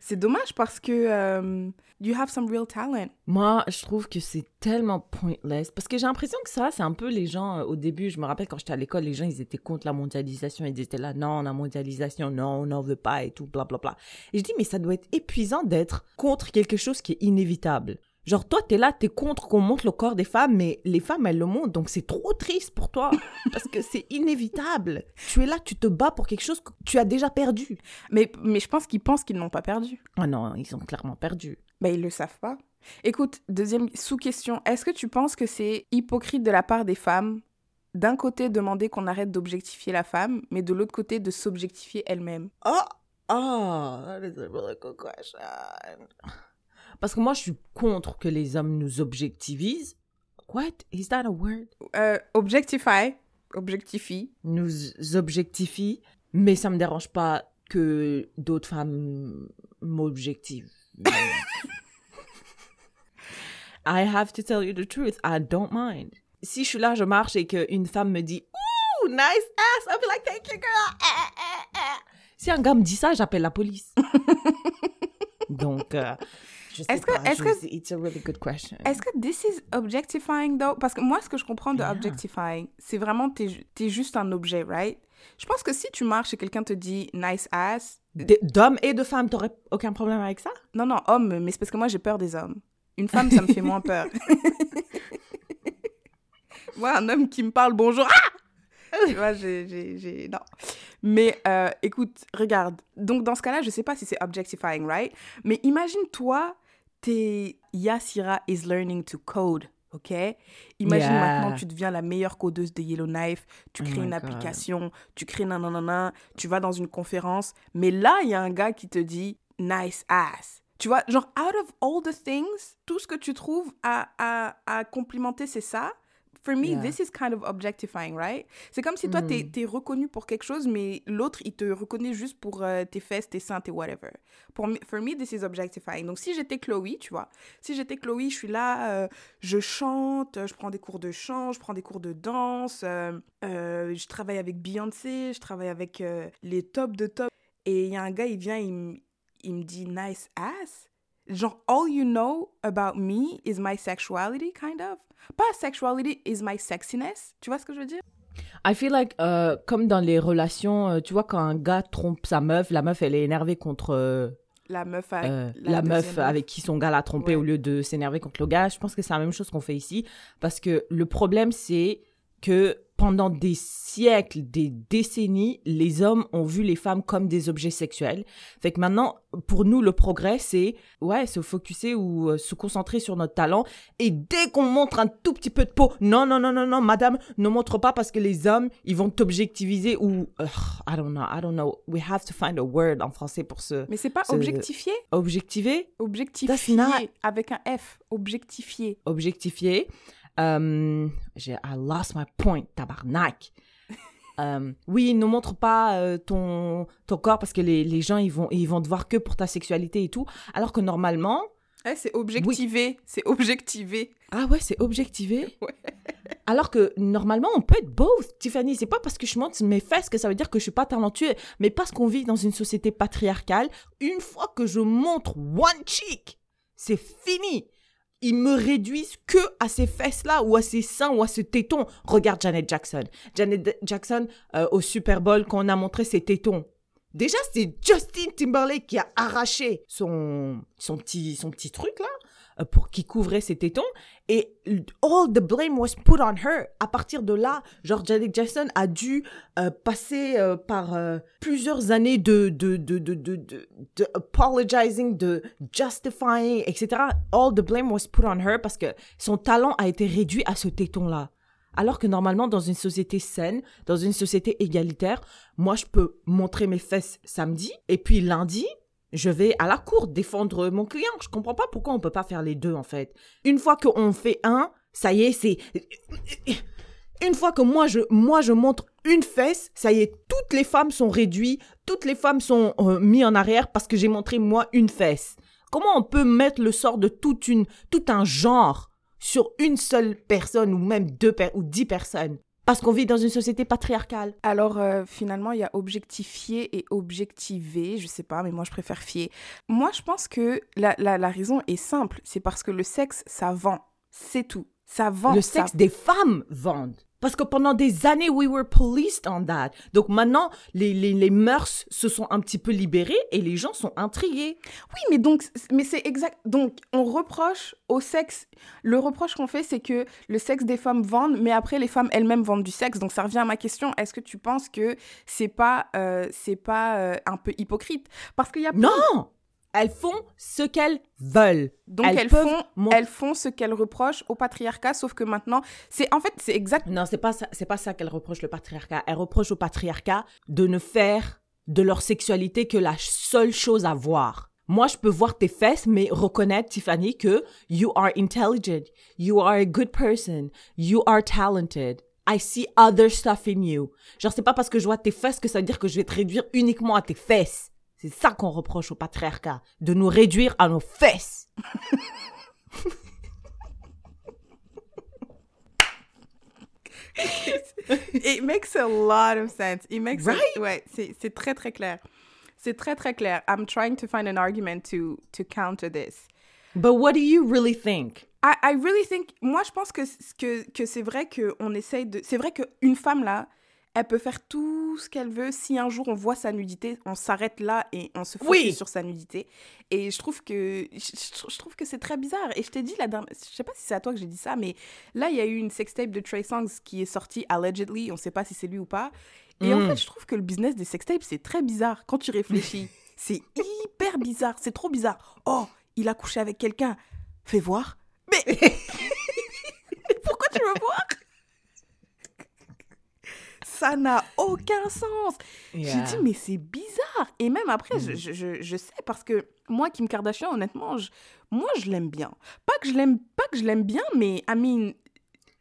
c'est dommage parce que euh, you have some real talent Moi, je trouve que c'est tellement pointless. Parce que j'ai l'impression que ça, c'est un peu les gens, euh, au début, je me rappelle quand j'étais à l'école, les gens, ils étaient contre la mondialisation. Ils étaient là, non, la mondialisation, non, on n'en veut pas et tout, blablabla. Et je dis, mais ça doit être épuisant d'être contre quelque chose qui est inévitable. Genre, toi, t'es là, t'es contre qu'on monte le corps des femmes, mais les femmes, elles le montent, donc c'est trop triste pour toi. parce que c'est inévitable. Tu es là, tu te bats pour quelque chose que tu as déjà perdu. mais mais je pense qu'ils pensent qu'ils n'ont pas perdu Ah non, ils ont clairement perdu. ben ils le savent pas écoute deuxième sous-question est-ce que tu penses que c'est hypocrite de la part des femmes d'un côté demander qu'on arrête d'objectifier la femme mais de l'autre côté de s'objectifier elle-même Oh, oh, that is a really good question. Parce que moi, je suis contre que les hommes nous objectivisent. What? Is that a word? euh, objectify objectifie Nous objectifient, mais ça me dérange pas que d'autres femmes m'objectivent. I have to tell you the truth, I don't mind. Si je suis là, je marche et qu'une femme me dit Ooh, nice ass, I'll be like, thank you, girl. Eh, eh, eh. Si un gars me dit ça, j'appelle la police. Donc, euh, je sais Est-ce que- est-ce que- sais- It's a really good question. Est-ce que this is objectifying though? Parce que moi, ce que je comprends de Yeah. objectifying, c'est vraiment t'es t'es juste un objet, right? Je pense que si tu marches et quelqu'un te dit nice ass, D'hommes et de femmes, t'aurais aucun problème avec ça? non, non, homme, mais c'est parce que moi j'ai peur des hommes. Une femme, ça me fait moins peur. moi, un homme qui me parle bonjour, ah! Tu vois, j'ai, j'ai, j'ai- non. Mais euh, écoute, regarde. Donc dans ce cas-là, je sais pas si c'est objectifying, right? Mais imagine toi, t'es Yasira is learning to code, ok? Imagine Yeah. maintenant, tu deviens la meilleure codeuse de Yellowknife, tu Oh crées une God. application, tu crées nanana, tu vas dans une conférence, mais là, il y a un gars qui te dit nice ass. Tu vois, genre, out of all the things, tout ce que tu trouves à, à, à complimenter, c'est ça? For me, Yeah. this is kind of objectifying, right? C'est comme si toi, t'es Mm. es reconnu pour quelque chose, mais l'autre, il te reconnaît juste pour euh, tes fesses, tes seins, tes whatever. Pour me, for me, this is objectifying. Donc, si j'étais Chloé, tu vois, si j'étais Chloé, je suis là, euh, je chante, je prends des cours de chant, je prends des cours de danse, euh, je travaille avec Beyoncé, je travaille avec les tops de top. Et il y a un gars, il vient, il me dit nice ass. Genre, all you know about me is my sexuality, kind of. Pas sexuality is my sexiness. Tu vois ce que je veux dire? I feel like, euh, comme dans les relations, euh, tu vois, quand un gars trompe sa meuf, la meuf, elle est énervée contre euh, La meuf avec euh, la, la, meuf avec qui son gars l'a trompé Ouais. au lieu de s'énerver contre le gars. Je pense que c'est la même chose qu'on fait ici. Parce que le problème, c'est que pendant des siècles, des décennies, les hommes ont vu les femmes comme des objets sexuels. Fait que maintenant, pour nous, le progrès, c'est ouais, se focuser ou euh, se concentrer sur notre talent. Et dès qu'on montre un tout petit peu de peau, non, non, non, non, non, madame, ne montre pas parce que les hommes, ils vont t'objectiviser ou I don't know, I don't know. We have to find a word en français pour ce. Mais c'est pas objectifier? Objectiver? Objectifier avec un F. Objectifier. Objectifier. Um, j'ai I lost my point, tabarnak. Um, oui, ne montre pas euh, ton, ton corps parce que les, les, gens, ils vont, ils vont te voir que pour ta sexualité et tout. Alors que normalement... Eh, c'est objectivé. C'est objectivé. Ah ouais, c'est objectivé. Ouais. Alors que normalement, on peut être both, Tiffany. C'est pas parce que je montre mes fesses que ça veut dire que je suis pas talentueux, mais parce qu'on vit dans une société patriarcale. Une fois que je montre one cheek, c'est fini ils me réduisent que à ces fesses-là ou à ces seins ou à ce téton. Regarde Janet Jackson. Janet Jackson euh, au Super Bowl quand on a montré ses tétons. Déjà, c'est Justin Timberlake qui a arraché son, son, petit, son petit truc là pour qui couvrait ses tétons et all the blame was put on her. À partir de là, genre Janet Jackson a dû euh, passer euh, par plusieurs années de de, de de, de, de, apologizing, de justifying, etc. All the blame was put on her parce que son talent a été réduit à ce téton-là. Alors que normalement, dans une société saine, dans une société égalitaire, moi, je peux montrer mes fesses samedi et puis lundi, je vais à la cour défendre mon client. Je comprends pas pourquoi on peut pas faire les deux en fait. Une fois qu'on fait un, ça y est, c'est une fois que moi je moi je montre une fesse, ça y est, toutes les femmes sont réduites, toutes les femmes sont euh, mises en arrière parce que j'ai montré moi une fesse. Comment on peut mettre le sort de toute une tout un genre sur une seule personne ou même deux ou dix personnes? Parce qu'on vit dans une société patriarcale. Alors euh, finalement, il y a objectifier et objectiver, je sais pas, mais moi je préfère fier. Moi je pense que la, la, la raison est simple, c'est parce que le sexe, ça vend. C'est tout. Ça vend. Le sexe des femmes vendent. Parce que pendant des années, we were policed on that. Donc maintenant, les, les, les, mœurs se sont un petit peu libérées et les gens sont intrigués. Oui, mais donc, mais c'est exact. Donc, on reproche au sexe. Le reproche qu'on fait, c'est que le sexe des femmes vendent, mais après, les femmes elles-mêmes vendent du sexe. Donc, ça revient à ma question. Est-ce que tu penses que c'est pas, euh, c'est pas euh, un peu hypocrite? Parce qu'il y a. Non elles font ce qu'elles veulent. Donc elles, font, elles font ce qu'elles reprochent au patriarcat, sauf que maintenant, c'est en fait, c'est exact. Non, c'est pas ça, c'est pas ça qu'elles reprochent le patriarcat. Elles reprochent au patriarcat de ne faire de leur sexualité que la seule chose à voir. Moi, je peux voir tes fesses, mais reconnaître, Tiffany, que you are intelligent, you are a good person, you are talented. I see other stuff in you. Genre, c'est pas parce que je vois tes fesses que ça veut dire que je vais te réduire uniquement à tes fesses. C'est ça qu'on reproche au patriarcat, de nous réduire à nos fesses. It makes a lot of sense. It makes right? ouais, c'est très très clair. C'est très très clair. I'm trying to find an argument to to counter this. But what do you really think? I, I really think moi je pense que que que c'est vrai que on essaye de c'est vrai qu'une femme là elle peut faire tout ce qu'elle veut. Si un jour on voit sa nudité, on s'arrête là et on se focus sur sa nudité. Et je trouve que je, trouve que c'est très bizarre. Et je t'ai dit la dernière, je sais pas si c'est à toi que j'ai dit ça, mais là il y a eu une sextape de Trey Songs qui est sortie allegedly. On sait pas si c'est lui ou pas. Et en hmm. fait, je trouve que le business des sextapes c'est très bizarre quand tu réfléchis. c'est hyper bizarre. C'est trop bizarre. Oh, il a couché avec quelqu'un. Fais voir. Mais pourquoi tu veux voir? Ça n'a aucun sens. J'ai dit, mais c'est bizarre. Et même après, je, mm. je, je, sais parce que moi, Kim Kardashian, honnêtement, je, moi, je l'aime bien. Pas que je l'aime, pas que je l'aime bien, mais I mean.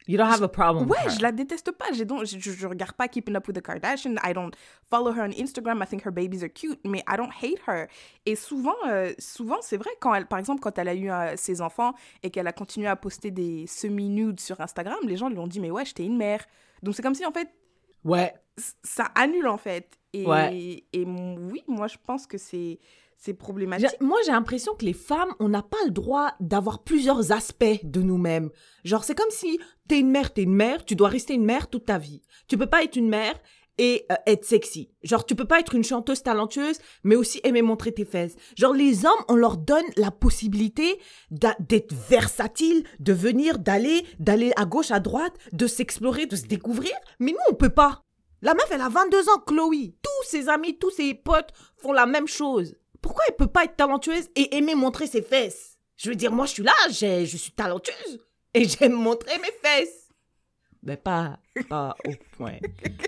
You don't have a problem. Ouais, je la déteste pas. Donc, je, je, regarde pas Keeping Up with the Kardashians. I don't follow her on Instagram. I think her babies are cute, mais I don't hate her. Et souvent, euh, souvent, c'est vrai quand elle, par exemple, quand elle a eu euh, ses enfants et qu'elle a continué à poster des semi-nudes sur Instagram, les gens lui ont dit mais ouais, j'étais une mère. Donc c'est comme si en fait Ouais. Ça annule en fait. Et, et oui, moi je pense que c'est c'est problématique. Moi, j'ai l'impression que les femmes, on n'a pas le droit d'avoir plusieurs aspects de nous-mêmes. Genre, c'est comme si t'es une mère, t'es une mère, tu dois rester une mère toute ta vie. Tu peux pas être une mère et euh, être sexy. Genre, tu peux pas être une chanteuse talentueuse, mais aussi aimer montrer tes fesses. Genre, les hommes, on leur donne la possibilité d'être versatile, de venir, d'aller, d'aller à gauche, à droite, de s'explorer, de se découvrir. Mais nous, on peut pas. La meuf, elle a 22 ans, Chloé. Tous ses amis, tous ses potes font la même chose. Pourquoi elle peut pas être talentueuse et aimer montrer ses fesses? Je veux dire, moi, je suis là, je suis talentueuse et j'aime montrer mes fesses mais pas, pas au point,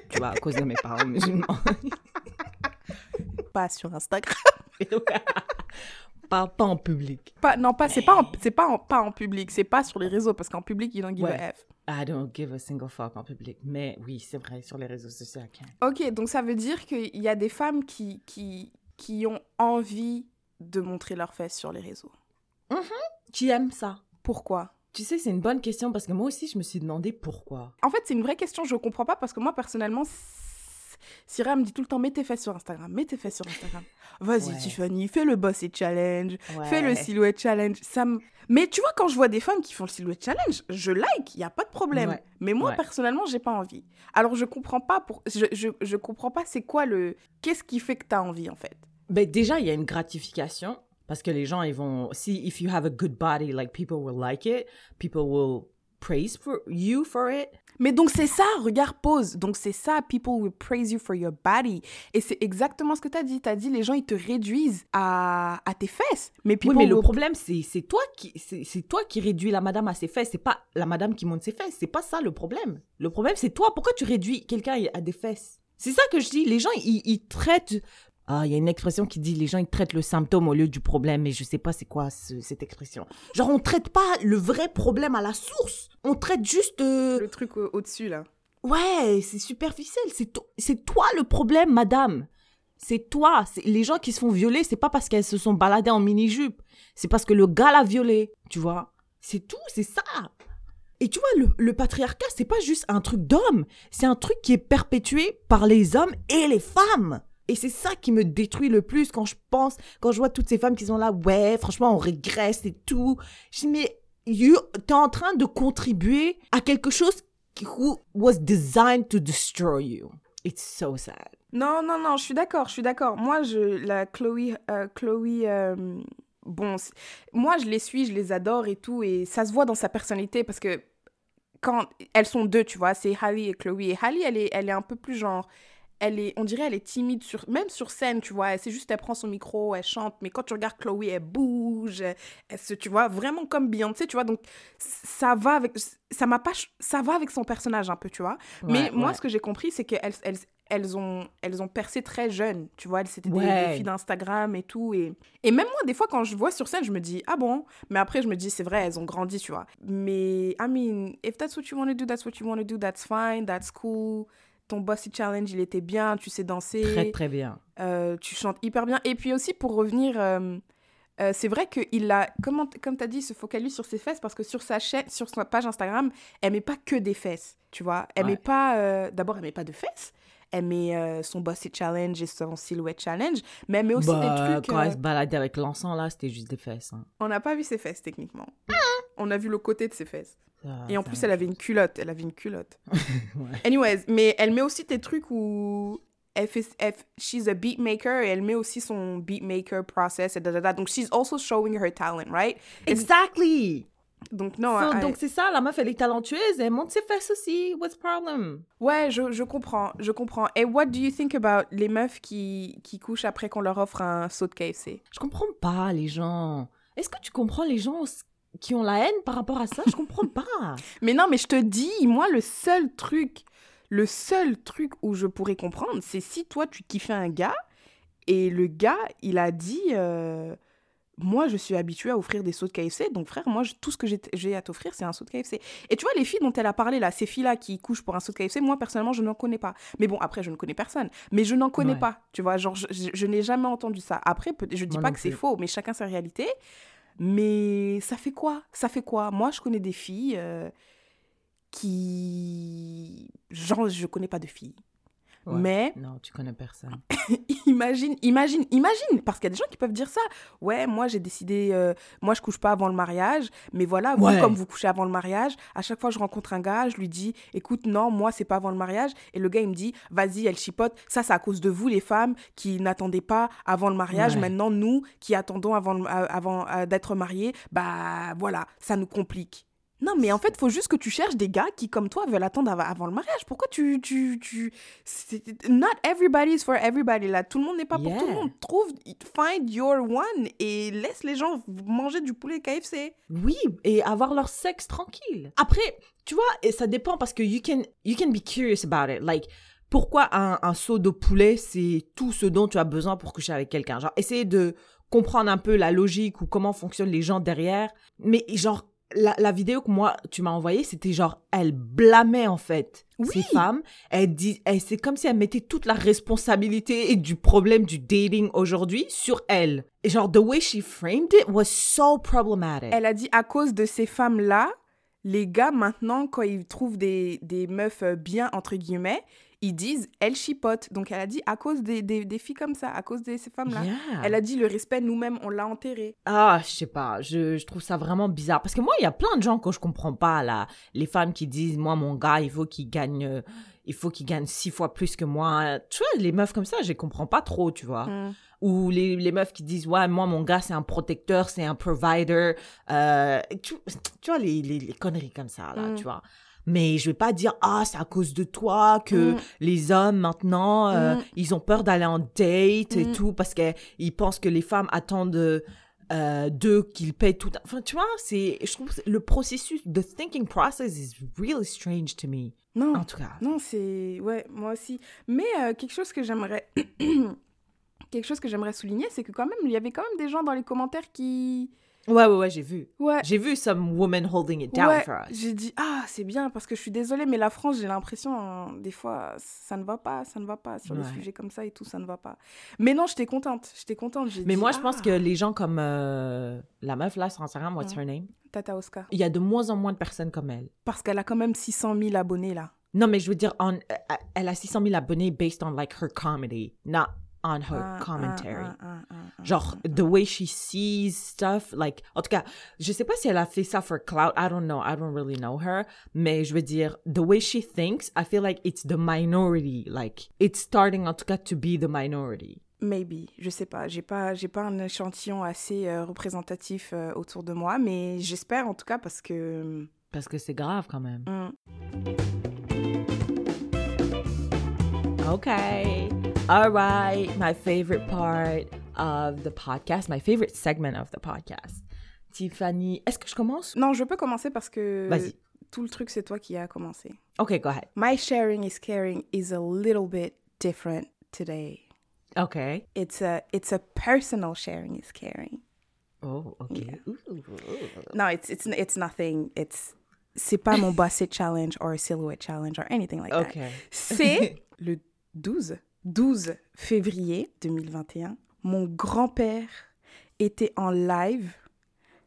tu vois, à cause de mes parents musulmans. pas sur Instagram. pas, pas en public. Pas, non, pas, c'est pas, en, c'est pas, en, pas en public, c'est pas sur les réseaux, parce qu'en public, you don't give a F. I don't give a single fuck en public. Mais oui, c'est vrai, sur les réseaux sociaux, Ok, donc ça veut dire qu'il y a des femmes qui, qui, qui ont envie de montrer leurs fesses sur les réseaux. Mm Qui aiment ça. Pourquoi? Tu sais, c'est une bonne question parce que moi aussi, je me suis demandé pourquoi. En fait, c'est une vraie question, je comprends pas parce que moi, personnellement, Syrah me dit tout le temps, mets tes fesses sur Instagram, mets tes fesses sur Instagram. Vas-y, Tiffany, fais le bossy challenge, fais le silhouette challenge. Ça Mais tu vois, quand je vois des femmes qui font le silhouette challenge, je like, il n'y a pas de problème. Mais moi, personnellement, j'ai pas envie. Alors, je comprends pas pour... je, je, je comprends pas c'est quoi le... Qu'est-ce qui fait que tu as envie, en fait? Ben, Déjà, il y a une gratification parce que les gens, ils vont, si if you have a good body, like people will like it, people will praise for you for it. Mais donc c'est ça, regarde, pause. Donc c'est ça, people will praise you for your body. Et c'est exactement ce que tu as dit. Tu as dit, les gens, ils te réduisent à, à tes fesses. Mais oui, mais le problème, c'est toi, qui, c'est toi qui réduis la madame à ses fesses. C'est pas la madame qui monte ses fesses. C'est pas ça le problème. Le problème, c'est toi. Pourquoi tu réduis quelqu'un à des fesses? C'est ça que je dis. Les gens, ils, ils traitent ah, il y a une expression qui dit les gens ils traitent le symptôme au lieu du problème, mais je sais pas c'est quoi cette expression. Genre on traite pas le vrai problème à la source, on traite juste euh, le truc au-dessus là. Ouais, c'est superficiel, c'est c'est toi le problème, madame. C'est toi, les gens qui se font violer, c'est pas parce qu'elles se sont baladées en mini-jupe, c'est parce que le gars l'a violée, tu vois. C'est tout, c'est ça. Et tu vois, le, le patriarcat, c'est pas juste un truc d'homme, c'est un truc qui est perpétué par les hommes et les femmes. Et c'est ça qui me détruit le plus quand je pense, quand je vois toutes ces femmes qui sont là, ouais, franchement, on régresse et tout. Je dis, mais tu es en train de contribuer à quelque chose qui was designed to destroy you. It's so sad. Non, non, non, je suis d'accord, je suis d'accord. Moi, la Chloé, euh, euh, bon, moi, je les suis, je les adore et tout, et ça se voit dans sa personnalité parce que quand elles sont deux, tu vois, c'est Halle et Chloé. Et Halle, elle est, elle est un peu plus genre, elle est, on dirait, elle est timide, sur, même sur scène, tu vois. C'est juste, elle prend son micro, elle chante. Mais quand tu regardes Chloé, elle bouge. Elle, se, tu vois, vraiment comme Beyoncé, tu vois. Donc, ça va avec, ça m'a pas, ça va avec son personnage un peu, tu vois. mais moi, ce que j'ai compris, c'est qu'elles, elles, elles ont, elles ont percé très jeunes, tu vois. C'était des, filles d'Instagram et tout. Et, et même moi, des fois, quand je vois sur scène, je me dis, ah bon? Mais après, je me dis, c'est vrai, elles ont grandi, tu vois. Mais, I mean, if that's what you want to do, that's what you want to do, that's fine, that's cool ton bossy challenge, il était bien, tu sais danser. Très, très bien. Euh, tu chantes hyper bien. Et puis aussi, pour revenir, euh, euh, c'est vrai qu'il a, comme, comme tu as dit, se focalise sur ses fesses parce que sur sa chaîne, sur sa page Instagram, elle met pas que des fesses, tu vois. Elle met pas, d'abord, elle met pas de fesses. Elle met son bossy challenge et son silhouette challenge, mais elle met aussi des bah, trucs. Quand elle se baladait avec l'encens, là, c'était juste des fesses. Hein. On n'a pas vu ses fesses, techniquement. On a vu le côté de ses fesses et en plus, elle avait une culotte. Elle avait une culotte. Anyways, mais elle met aussi des trucs où elle fait, she's a beat maker et elle met aussi son beat maker process et da, da, da. Donc, she's also showing her talent, right? Exactly. Donc, non. donc, c'est ça, la meuf, elle est talentueuse, elle monte ses fesses aussi. What's the problem? Ouais, je, je comprends, je comprends. Et what do you think about les meufs qui, qui couchent après qu'on leur offre un saut de KFC? Je comprends pas les gens. Est-ce que tu comprends les gens qui ont la haine par rapport à ça. Je comprends pas. mais non, mais je te dis, moi, le seul truc, le seul truc où je pourrais comprendre, c'est si toi, tu kiffais un gars et le gars, il a dit. Euh, moi, je suis habituée à offrir des sauts de KFC, donc frère, moi, tout ce que j'ai à t'offrir, c'est un saut de KFC. Et tu vois, les filles dont elle a parlé là, ces filles-là qui couchent pour un saut de KFC, moi, personnellement, je n'en connais pas. Mais bon, après, je ne connais personne. Mais je n'en connais pas, tu vois, genre, je, n'ai jamais entendu ça. Après, je dis pas que c'est faux, mais chacun sa réalité. Mais ça fait quoi? Ça fait quoi? Moi, je connais des filles euh, qui... Genre, je connais pas de filles. Ouais. Mais Non, tu connais personne. imagine, imagine, imagine, parce qu'il y a des gens qui peuvent dire ça. Ouais, moi j'ai décidé, euh, moi je couche pas avant le mariage, mais voilà, vous comme vous couchez avant le mariage, à chaque fois je rencontre un gars, je lui dis, écoute, non, moi c'est pas avant le mariage, et le gars il me dit, vas-y, elle chipote, ça c'est à cause de vous les femmes qui n'attendaient pas avant le mariage, Ouais. maintenant nous qui attendons avant, euh, avant euh, d'être mariés, bah voilà, ça nous complique. Non, mais en fait, faut juste que tu cherches des gars qui, comme toi, veulent attendre av- avant le mariage. Pourquoi tu. tu, tu... Not everybody is for everybody. Là, tout le monde n'est pas pour tout le monde. Trouve, find your one et laisse les gens manger du poulet KFC. Oui, et avoir leur sexe tranquille. Après, tu vois, et ça dépend parce que you can, you can be curious about it. Like, pourquoi un, un seau de poulet, c'est tout ce dont tu as besoin pour coucher avec quelqu'un? Genre, essayer de comprendre un peu la logique ou comment fonctionnent les gens derrière. Mais genre, la, la vidéo que moi, tu m'as envoyée, c'était genre, elle blâmait en fait Oui. ces femmes. Elle dit, elle, c'est comme si elle mettait toute la responsabilité et du problème du dating aujourd'hui sur elle. Et genre, the way she framed it was so problematic. Elle a dit à cause de ces femmes-là, les gars, maintenant, quand ils trouvent des, des meufs euh, bien, entre guillemets, ils disent elles chipotent. Donc elle a dit à cause des, des, des filles comme ça, à cause de ces femmes-là. Yeah. Elle a dit le respect, nous-mêmes, on l'a enterré. Ah, je sais pas, je, je trouve ça vraiment bizarre. Parce que moi, il y a plein de gens que je comprends pas, là. Les femmes qui disent, moi, mon gars, il faut qu'il gagne, euh, il faut qu'il gagne six fois plus que moi. Tu vois, les meufs comme ça, je les comprends pas trop, tu vois. Mm. Ou les, les meufs qui disent, ouais, moi, mon gars, c'est un protecteur, c'est un provider. Euh, tu, tu vois, les, les, les conneries comme ça, là, Mm. tu vois. Mais je vais pas dire, ah, c'est à cause de toi que Mm. les hommes, maintenant, euh, Mm. ils ont peur d'aller en date et Mm. tout parce qu'ils pensent que les femmes attendent euh, d'eux qu'ils payent tout. Enfin, tu vois, c'est, je trouve le processus, the thinking process is really strange to me. Non, En tout cas. non, c'est... Ouais, moi aussi. Mais euh, quelque chose que j'aimerais... quelque chose que j'aimerais souligner, c'est que quand même, il y avait quand même des gens dans les commentaires qui... Ouais, ouais, ouais, j'ai vu. Ouais, J'ai vu some women holding it down ouais, for us. j'ai dit, ah, c'est bien, parce que je suis désolée, mais la France, j'ai l'impression, hein, des fois, ça ne va pas, ça ne va pas, sur Ouais. des sujets comme ça et tout, ça ne va pas. Mais non, j'étais contente, j'étais contente. Mais dit, moi, je pense ah, que les gens comme euh, la meuf là, sur Instagram, what's her name? Tata Oscar. Il y a de moins en moins de personnes comme elle. Parce qu'elle a quand même 600 000 abonnés, là. Non, mais je veux dire, on, euh, elle a 600 000 abonnés based on like her comedy, not on her Ah, commentary. ah, ah, ah, Genre, the way she sees stuff, like, en tout cas, je sais pas si elle a fait ça for clout, I don't know, I don't really know her, mais je veux dire, the way she thinks, I feel like it's the minority, like, it's starting en tout cas to be the minority. Maybe, je sais pas, j'ai pas, j'ai pas un échantillon assez euh, représentatif euh, autour de moi, mais j'espère en tout cas parce que. Parce que c'est grave quand même. hum, Okay. All right. My favorite part of the podcast, my favorite segment of the podcast. Tiffany, est-ce que je commence? Non, je peux commencer parce que tout le truc c'est toi qui as commencé. Okay, go ahead. My sharing is caring is a little bit different today. Okay. It's a it's a personal sharing is caring. Oh, okay. Ooh. No, it's it's it's nothing. It's c'est pas mon basset challenge or a silhouette challenge or anything like that. Okay. C'est le 12 12 février 2021. Mon grand-père était en live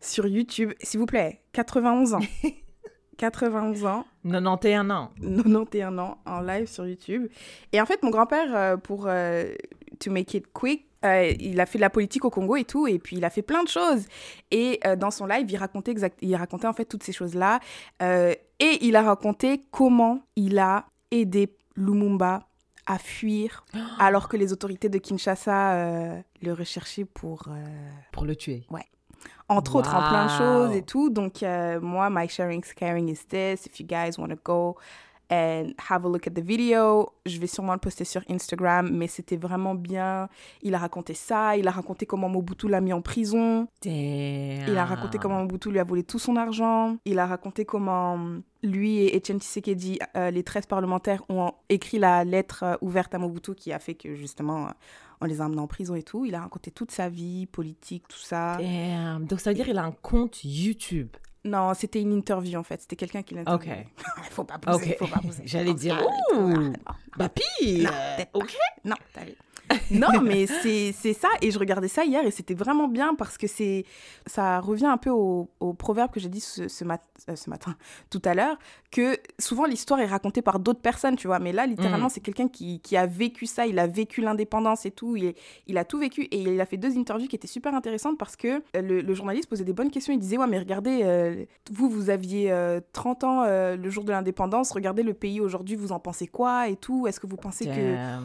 sur YouTube, s'il vous plaît, 91 ans. 91 ans, 91 ans. 91 ans en live sur YouTube. Et en fait, mon grand-père, euh, pour euh, to make it quick, euh, il a fait de la politique au Congo et tout, et puis il a fait plein de choses. Et euh, dans son live, il racontait, exact, il racontait en fait toutes ces choses-là. Et il a raconté comment il a aidé Lumumba à fuir, alors que les autorités de Kinshasa euh, le recherchaient pour euh, Pour le tuer. entre autres en plein de choses et tout. Donc, euh, moi, my sharing is caring is this. If you guys want to go and have a look at the video, je vais sûrement le poster sur Instagram, mais c'était vraiment bien. Il a raconté ça, il a raconté comment Mobutu l'a mis en prison, Damn. il a raconté comment Mobutu lui a volé tout son argent, il a raconté comment lui et Etienne Tshisekedi, euh, les 13 parlementaires, ont écrit la lettre euh, ouverte à Mobutu qui a fait que justement euh, on les a emmenés en prison et tout. Il a raconté toute sa vie politique, tout ça. Damn. Donc ça veut dire qu'il a un compte YouTube. Non, c'était une interview en fait. C'était quelqu'un qui l'a Ok. faut pas pousser, Ok. faut pas pousser. J'allais dire, ouh. Non. Bah pire. Non, ok. Non, t'as vu. Non, mais c'est ça. Et je regardais ça hier et c'était vraiment bien parce que c'est ça revient un peu au, au proverbe que j'ai dit ce, ce, mat- euh, ce matin, tout à l'heure, que souvent l'histoire est racontée par d'autres personnes, tu vois. Mais là, littéralement, Mm. c'est quelqu'un qui, qui a vécu ça. Il a vécu l'indépendance et tout. Il, il a tout vécu et il a fait deux interviews qui étaient super intéressantes parce que euh, le, le journaliste posait des bonnes questions. Il disait Ouais, mais regardez, euh, vous, vous aviez euh, 30 ans euh, le jour de l'indépendance. Regardez le pays aujourd'hui, vous en pensez quoi et tout? Est-ce que vous pensez que.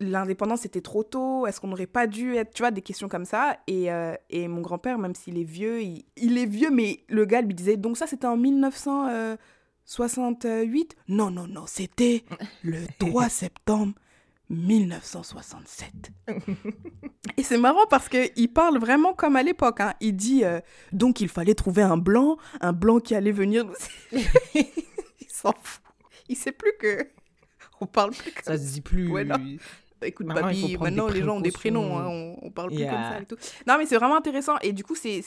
L'indépendance était trop tôt Est-ce qu'on n'aurait pas dû être, tu vois, des questions comme ça et, euh, et mon grand-père, même s'il est vieux, il, il est vieux, mais le gars lui disait, donc ça c'était en 1968 Non, non, non, c'était le 3 septembre 1967. et c'est marrant parce qu'il parle vraiment comme à l'époque. hein. Il dit, euh, donc il fallait trouver un blanc, un blanc qui allait venir. il s'en fout. Il sait plus que... On parle plus comme Ça se dit plus. Ouais. Écoute, Maintenant, papy, maintenant les gens ont des prénoms, hein, on, on parle plus Yeah. comme ça et tout. Non, mais c'est vraiment intéressant. Et du coup, c'est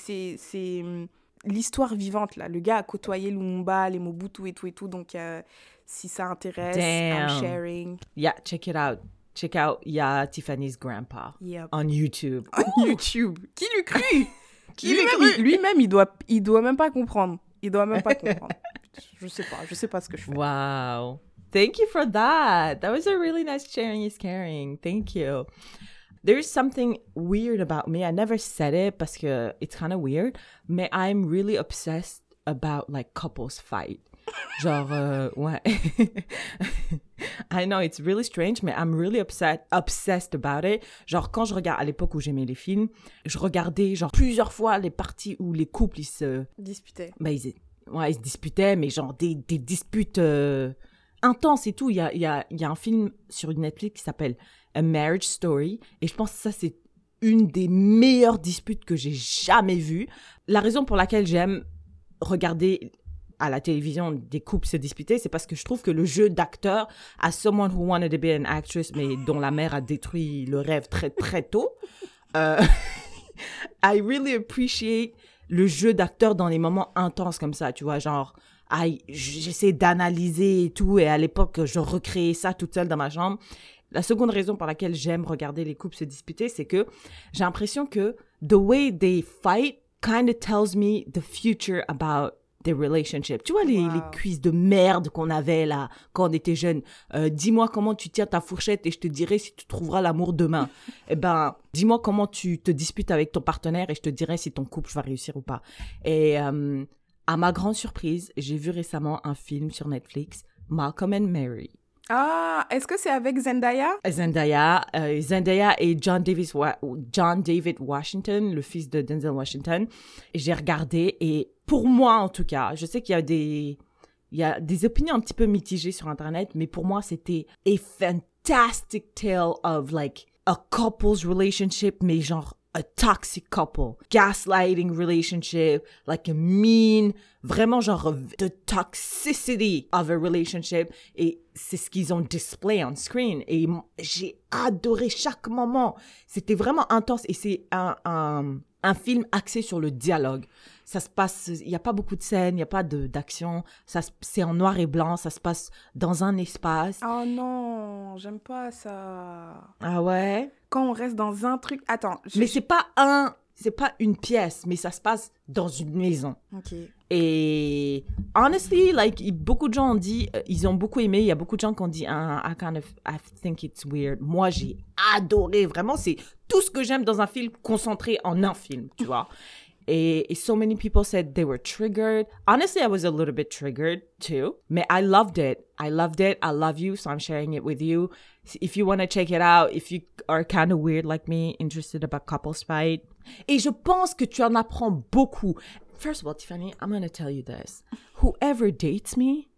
hum, l'histoire vivante, là. Le gars a côtoyé Lumumba, les Mobutu et tout et tout. Donc, euh, si ça intéresse, I'm Damn. sharing. Yeah, check it out. Check out, il y a Tiffany's grandpa Yep. on YouTube. On YouTube. Qui l'eût cru Qui Lui-même, cru il- Lui-même, il doit, il doit même pas comprendre. Il doit même pas comprendre. Je sais pas, je sais pas ce que je fais. Wow. Thank you for that. That was a really nice sharing is caring. Thank you. There's something weird about me. I never said it parce que it's kind of weird, mais I'm really obsessed about like couples fight. Genre, euh, ouais. I know it's really strange, mais I'm really upset, obsessed about it. Genre, quand je regarde, à l'époque où j'aimais les films, je regardais genre plusieurs fois les parties où les couples, ils se, Disputer. bah, ils, ouais, ils se disputaient, mais genre des, des disputes euh, intenses et tout. Il y a un film sur Netflix qui s'appelle A Marriage Story, et je pense que ça, c'est une des meilleures disputes que j'ai jamais vues. La raison pour laquelle j'aime regarder à la télévision des couples se disputer, c'est parce que je trouve que le jeu d'acteur à someone who wanted to be an actress, mais dont la mère a détruit le rêve très très tôt, euh, I really appreciate le jeu d'acteur dans les moments intenses comme ça, tu vois, genre, I- j'essaie d'analyser et tout, et à l'époque, je recréais ça toute seule dans ma chambre. La seconde raison pour laquelle j'aime regarder les couples se disputer, c'est que j'ai l'impression que the way they fight kind of tells me the future about their relationship. Tu vois les, Wow. les cuisses de merde qu'on avait là quand on était jeune. Euh, dis-moi comment tu tiens ta fourchette et je te dirai si tu trouveras l'amour demain. eh ben, dis-moi comment tu te disputes avec ton partenaire et je te dirai si ton couple va réussir ou pas. Et euh, à ma grande surprise, j'ai vu récemment un film sur Netflix, Malcolm and Mary. Ah, est-ce que c'est avec Zendaya? Zendaya, euh, Zendaya et John Davis, Wa- John David Washington, le fils de Denzel Washington. J'ai regardé et pour moi en tout cas, je sais qu'il y a des il y a des opinions un petit peu mitigées sur internet, mais pour moi c'était a fantastic tale of like a couple's relationship, mais genre a toxic couple, gaslighting relationship, like a mean, vraiment genre the toxicity of a relationship et c'est ce qu'ils ont display on screen et j'ai adoré chaque moment. C'était vraiment intense et c'est un, un, un film axé sur le dialogue. Ça se passe, il n'y a pas beaucoup de scènes, il n'y a pas d'action, c'est en noir et blanc, ça se passe dans un espace. Oh non, j'aime pas ça. Ah ouais? Quand on reste dans un truc. Attends, je... Mais c'est pas un, c'est pas une pièce, mais ça se passe dans une maison. Ok. Et honestly, like beaucoup de gens ont dit, euh, ils ont beaucoup aimé. Il y a beaucoup de gens qui ont dit, ah, I kind of, I think it's weird. Moi, j'ai adoré. Vraiment, c'est tout ce que j'aime dans un film concentré en un film, tu vois. Et, et so many people said they were triggered. Honestly, I was a little bit triggered too. I loved it. I loved it. I love you, so I'm sharing it with you. If you want to check it out, if you are kind of weird like me, interested about couples fight. Et je pense que tu en apprends beaucoup. First of all, Tiffany, I'm going to tell you this. Whoever dates me,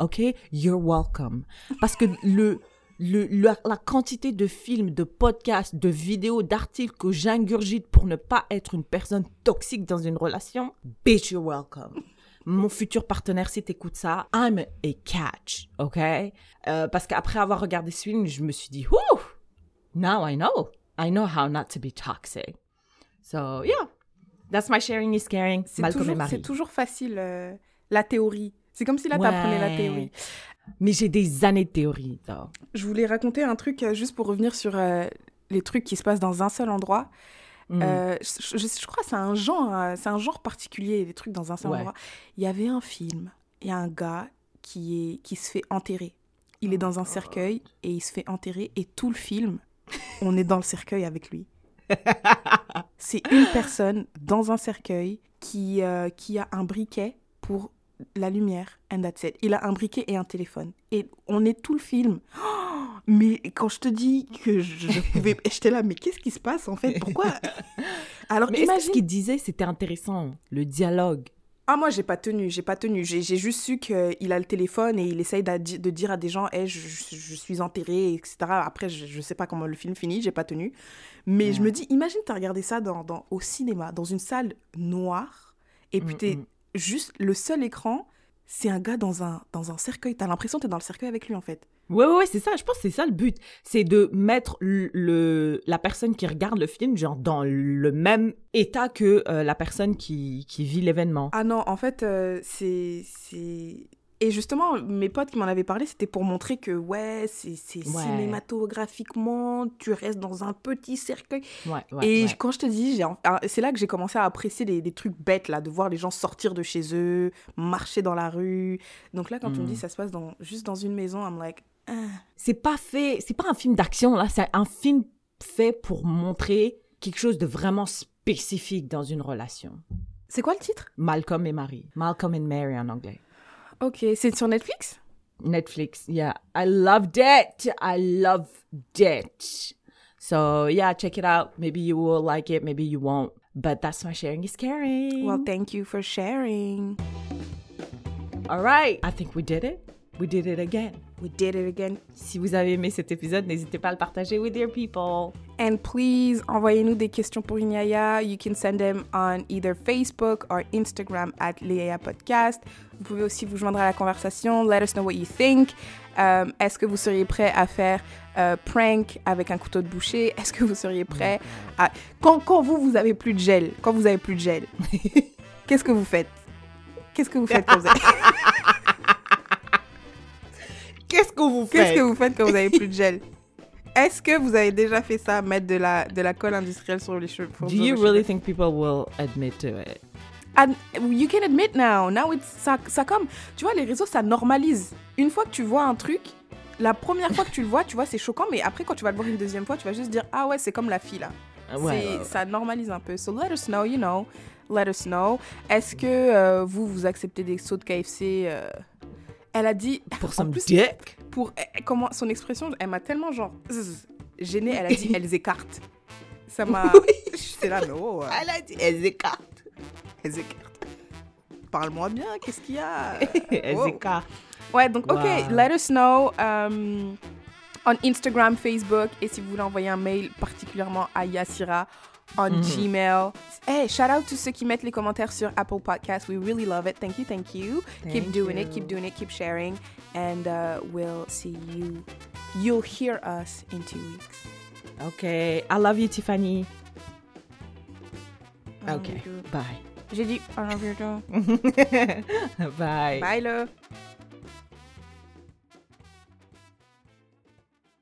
OK, you're welcome. Parce que le, le, la, la quantité de films, de podcasts, de vidéos, d'articles que j'ingurgite pour ne pas être une personne toxique dans une relation, bitch, you're welcome. Mon futur partenaire, si t'écoutes ça, I'm a catch, OK? Euh, parce qu'après avoir regardé ce film, je me suis dit, whew, now I know. I know how not to be toxic. So, yeah. That's my sharing is caring. C'est toujours, facile, euh, la théorie. C'est comme si là, t'apprenais la Ouais. théorie. Mais j'ai des années de théorie. Je voulais raconter un truc euh, juste pour revenir sur euh, les trucs qui se passent dans un seul endroit. Mm. Euh, je, je- je crois que c'est un genre, c'est un genre particulier, les trucs dans un seul Ouais. endroit. Il y avait un film, il y a un gars qui, est, qui se fait enterrer. Il est dans un cercueil et il se fait enterrer et tout le film, on est dans le cercueil avec lui. C'est une personne dans un cercueil qui, euh, qui a un briquet pour la lumière. And that's it. Il a un briquet et un téléphone. Et on est tout le film. Oh, mais quand je te dis que je, je pouvais... J'étais là, mais qu'est-ce qui se passe en fait? Pourquoi? Alors Mais imagine... ce qu'il disait, c'était intéressant, le dialogue Ah, moi, j'ai pas tenu, j'ai pas tenu. J'ai juste su qu'il a le téléphone et il essaye de dire à des gens, hey, je, je- je suis enterré, etc. Après, je, je sais pas comment le film finit, j'ai pas tenu. Mais je me dis, imagine, t'as regardé ça dans, dans- au cinéma, dans une salle noire, et puis Mm, t'es mm. Juste, le seul écran, c'est un gars dans un, dans un cercueil. T'as l'impression que t'es dans le cercueil avec lui, en fait. Ouais, ouais, ouais, c'est ça. Je pense que c'est ça le but. C'est de mettre le, le- la personne qui regarde le film, genre, dans le même état que euh, la personne qui, qui vit l'événement. Ah non, en fait, euh, c'est... c'est- Et justement, mes potes qui m'en avaient parlé, c'était pour montrer que, ouais, c'est Ouais. cinématographiquement, tu restes dans un petit cercueil. Ouais, ouais. Et quand je te dis, ah, c'est là que j'ai commencé à apprécier les trucs bêtes, là, de voir les gens sortir de chez eux, marcher dans la rue. Donc là, quand tu me dis ça se passe dans, juste dans une maison, I'm like, ah. C'est pas fait, c'est pas un film d'action, là. C'est un film fait pour montrer quelque chose de vraiment spécifique dans une relation. c'est quoi le titre? Malcolm et Marie. Malcolm and Mary en anglais. Ok, c'est sur Netflix Netflix. Yeah, I loved it. I loved it. So yeah, check it out. Maybe you will like it, maybe you won't. But that's my sharing is caring. Well, thank you for sharing. All right. I think we did it. We did it again. We did it again. Si vous avez aimé cet épisode, n'hésitez pas à le partager with your people. And please, envoyez-nous des questions pour Inyaya. You can send them on either Facebook or Instagram at Léa Podcast. Vous pouvez aussi vous joindre à la conversation. Let us know what you think. Euh, Est-ce que vous seriez prêt à faire euh, prank avec un couteau de boucher? Est-ce que vous seriez prêt à... Quand, quand vous, vous avez plus de gel, quand vous avez plus de gel, qu'est-ce que vous faites? Qu'est-ce que vous faites quand vous avez... Qu'est-ce que vous Qu'est-ce faites? que vous faites quand vous avez plus de gel Est-ce que vous avez déjà fait ça, mettre de la, de la colle industrielle sur les cheveux pour- Do you really think people will admit to it? And you can admit now. Now it's ça, ça comme tu vois les réseaux ça normalise. Une fois que tu vois un truc, la première fois que tu le vois, tu vois c'est choquant, mais après quand tu vas le voir une deuxième fois, tu vas juste dire ah ouais c'est comme la fille là. Ouais, C'est- ouais, ouais. Ça normalise un peu. So let us know, you know. Let us know. Est-ce que euh, vous vous acceptez des sauts de KFC euh, Elle a dit Pour plus, dick? pour eh, comment son expression, elle m'a tellement genre gênée. Elle a dit elles écartent. Ça m'a. J'étais là mais oh. Elle a dit, elles écartent. elles écartent. Parle-moi bien, qu'est-ce qu'il y a? Elles Wow. écartent. Ouais, donc, ok, let us know um, on Instagram, Facebook, et si vous voulez envoyer un mail particulièrement à Yassira on Mhm. Gmail. Hey, shout out to ceux qui mettent les commentaires sur Apple Podcasts. We really love it. Thank you, thank you. keep Thank doing it, keep doing it, keep sharing, and uh, we'll see you. You'll hear us in two weeks. Okay. I love you, Tiffany. Okay. Bye. J'ai dit I love you too. Bye. Bye, là.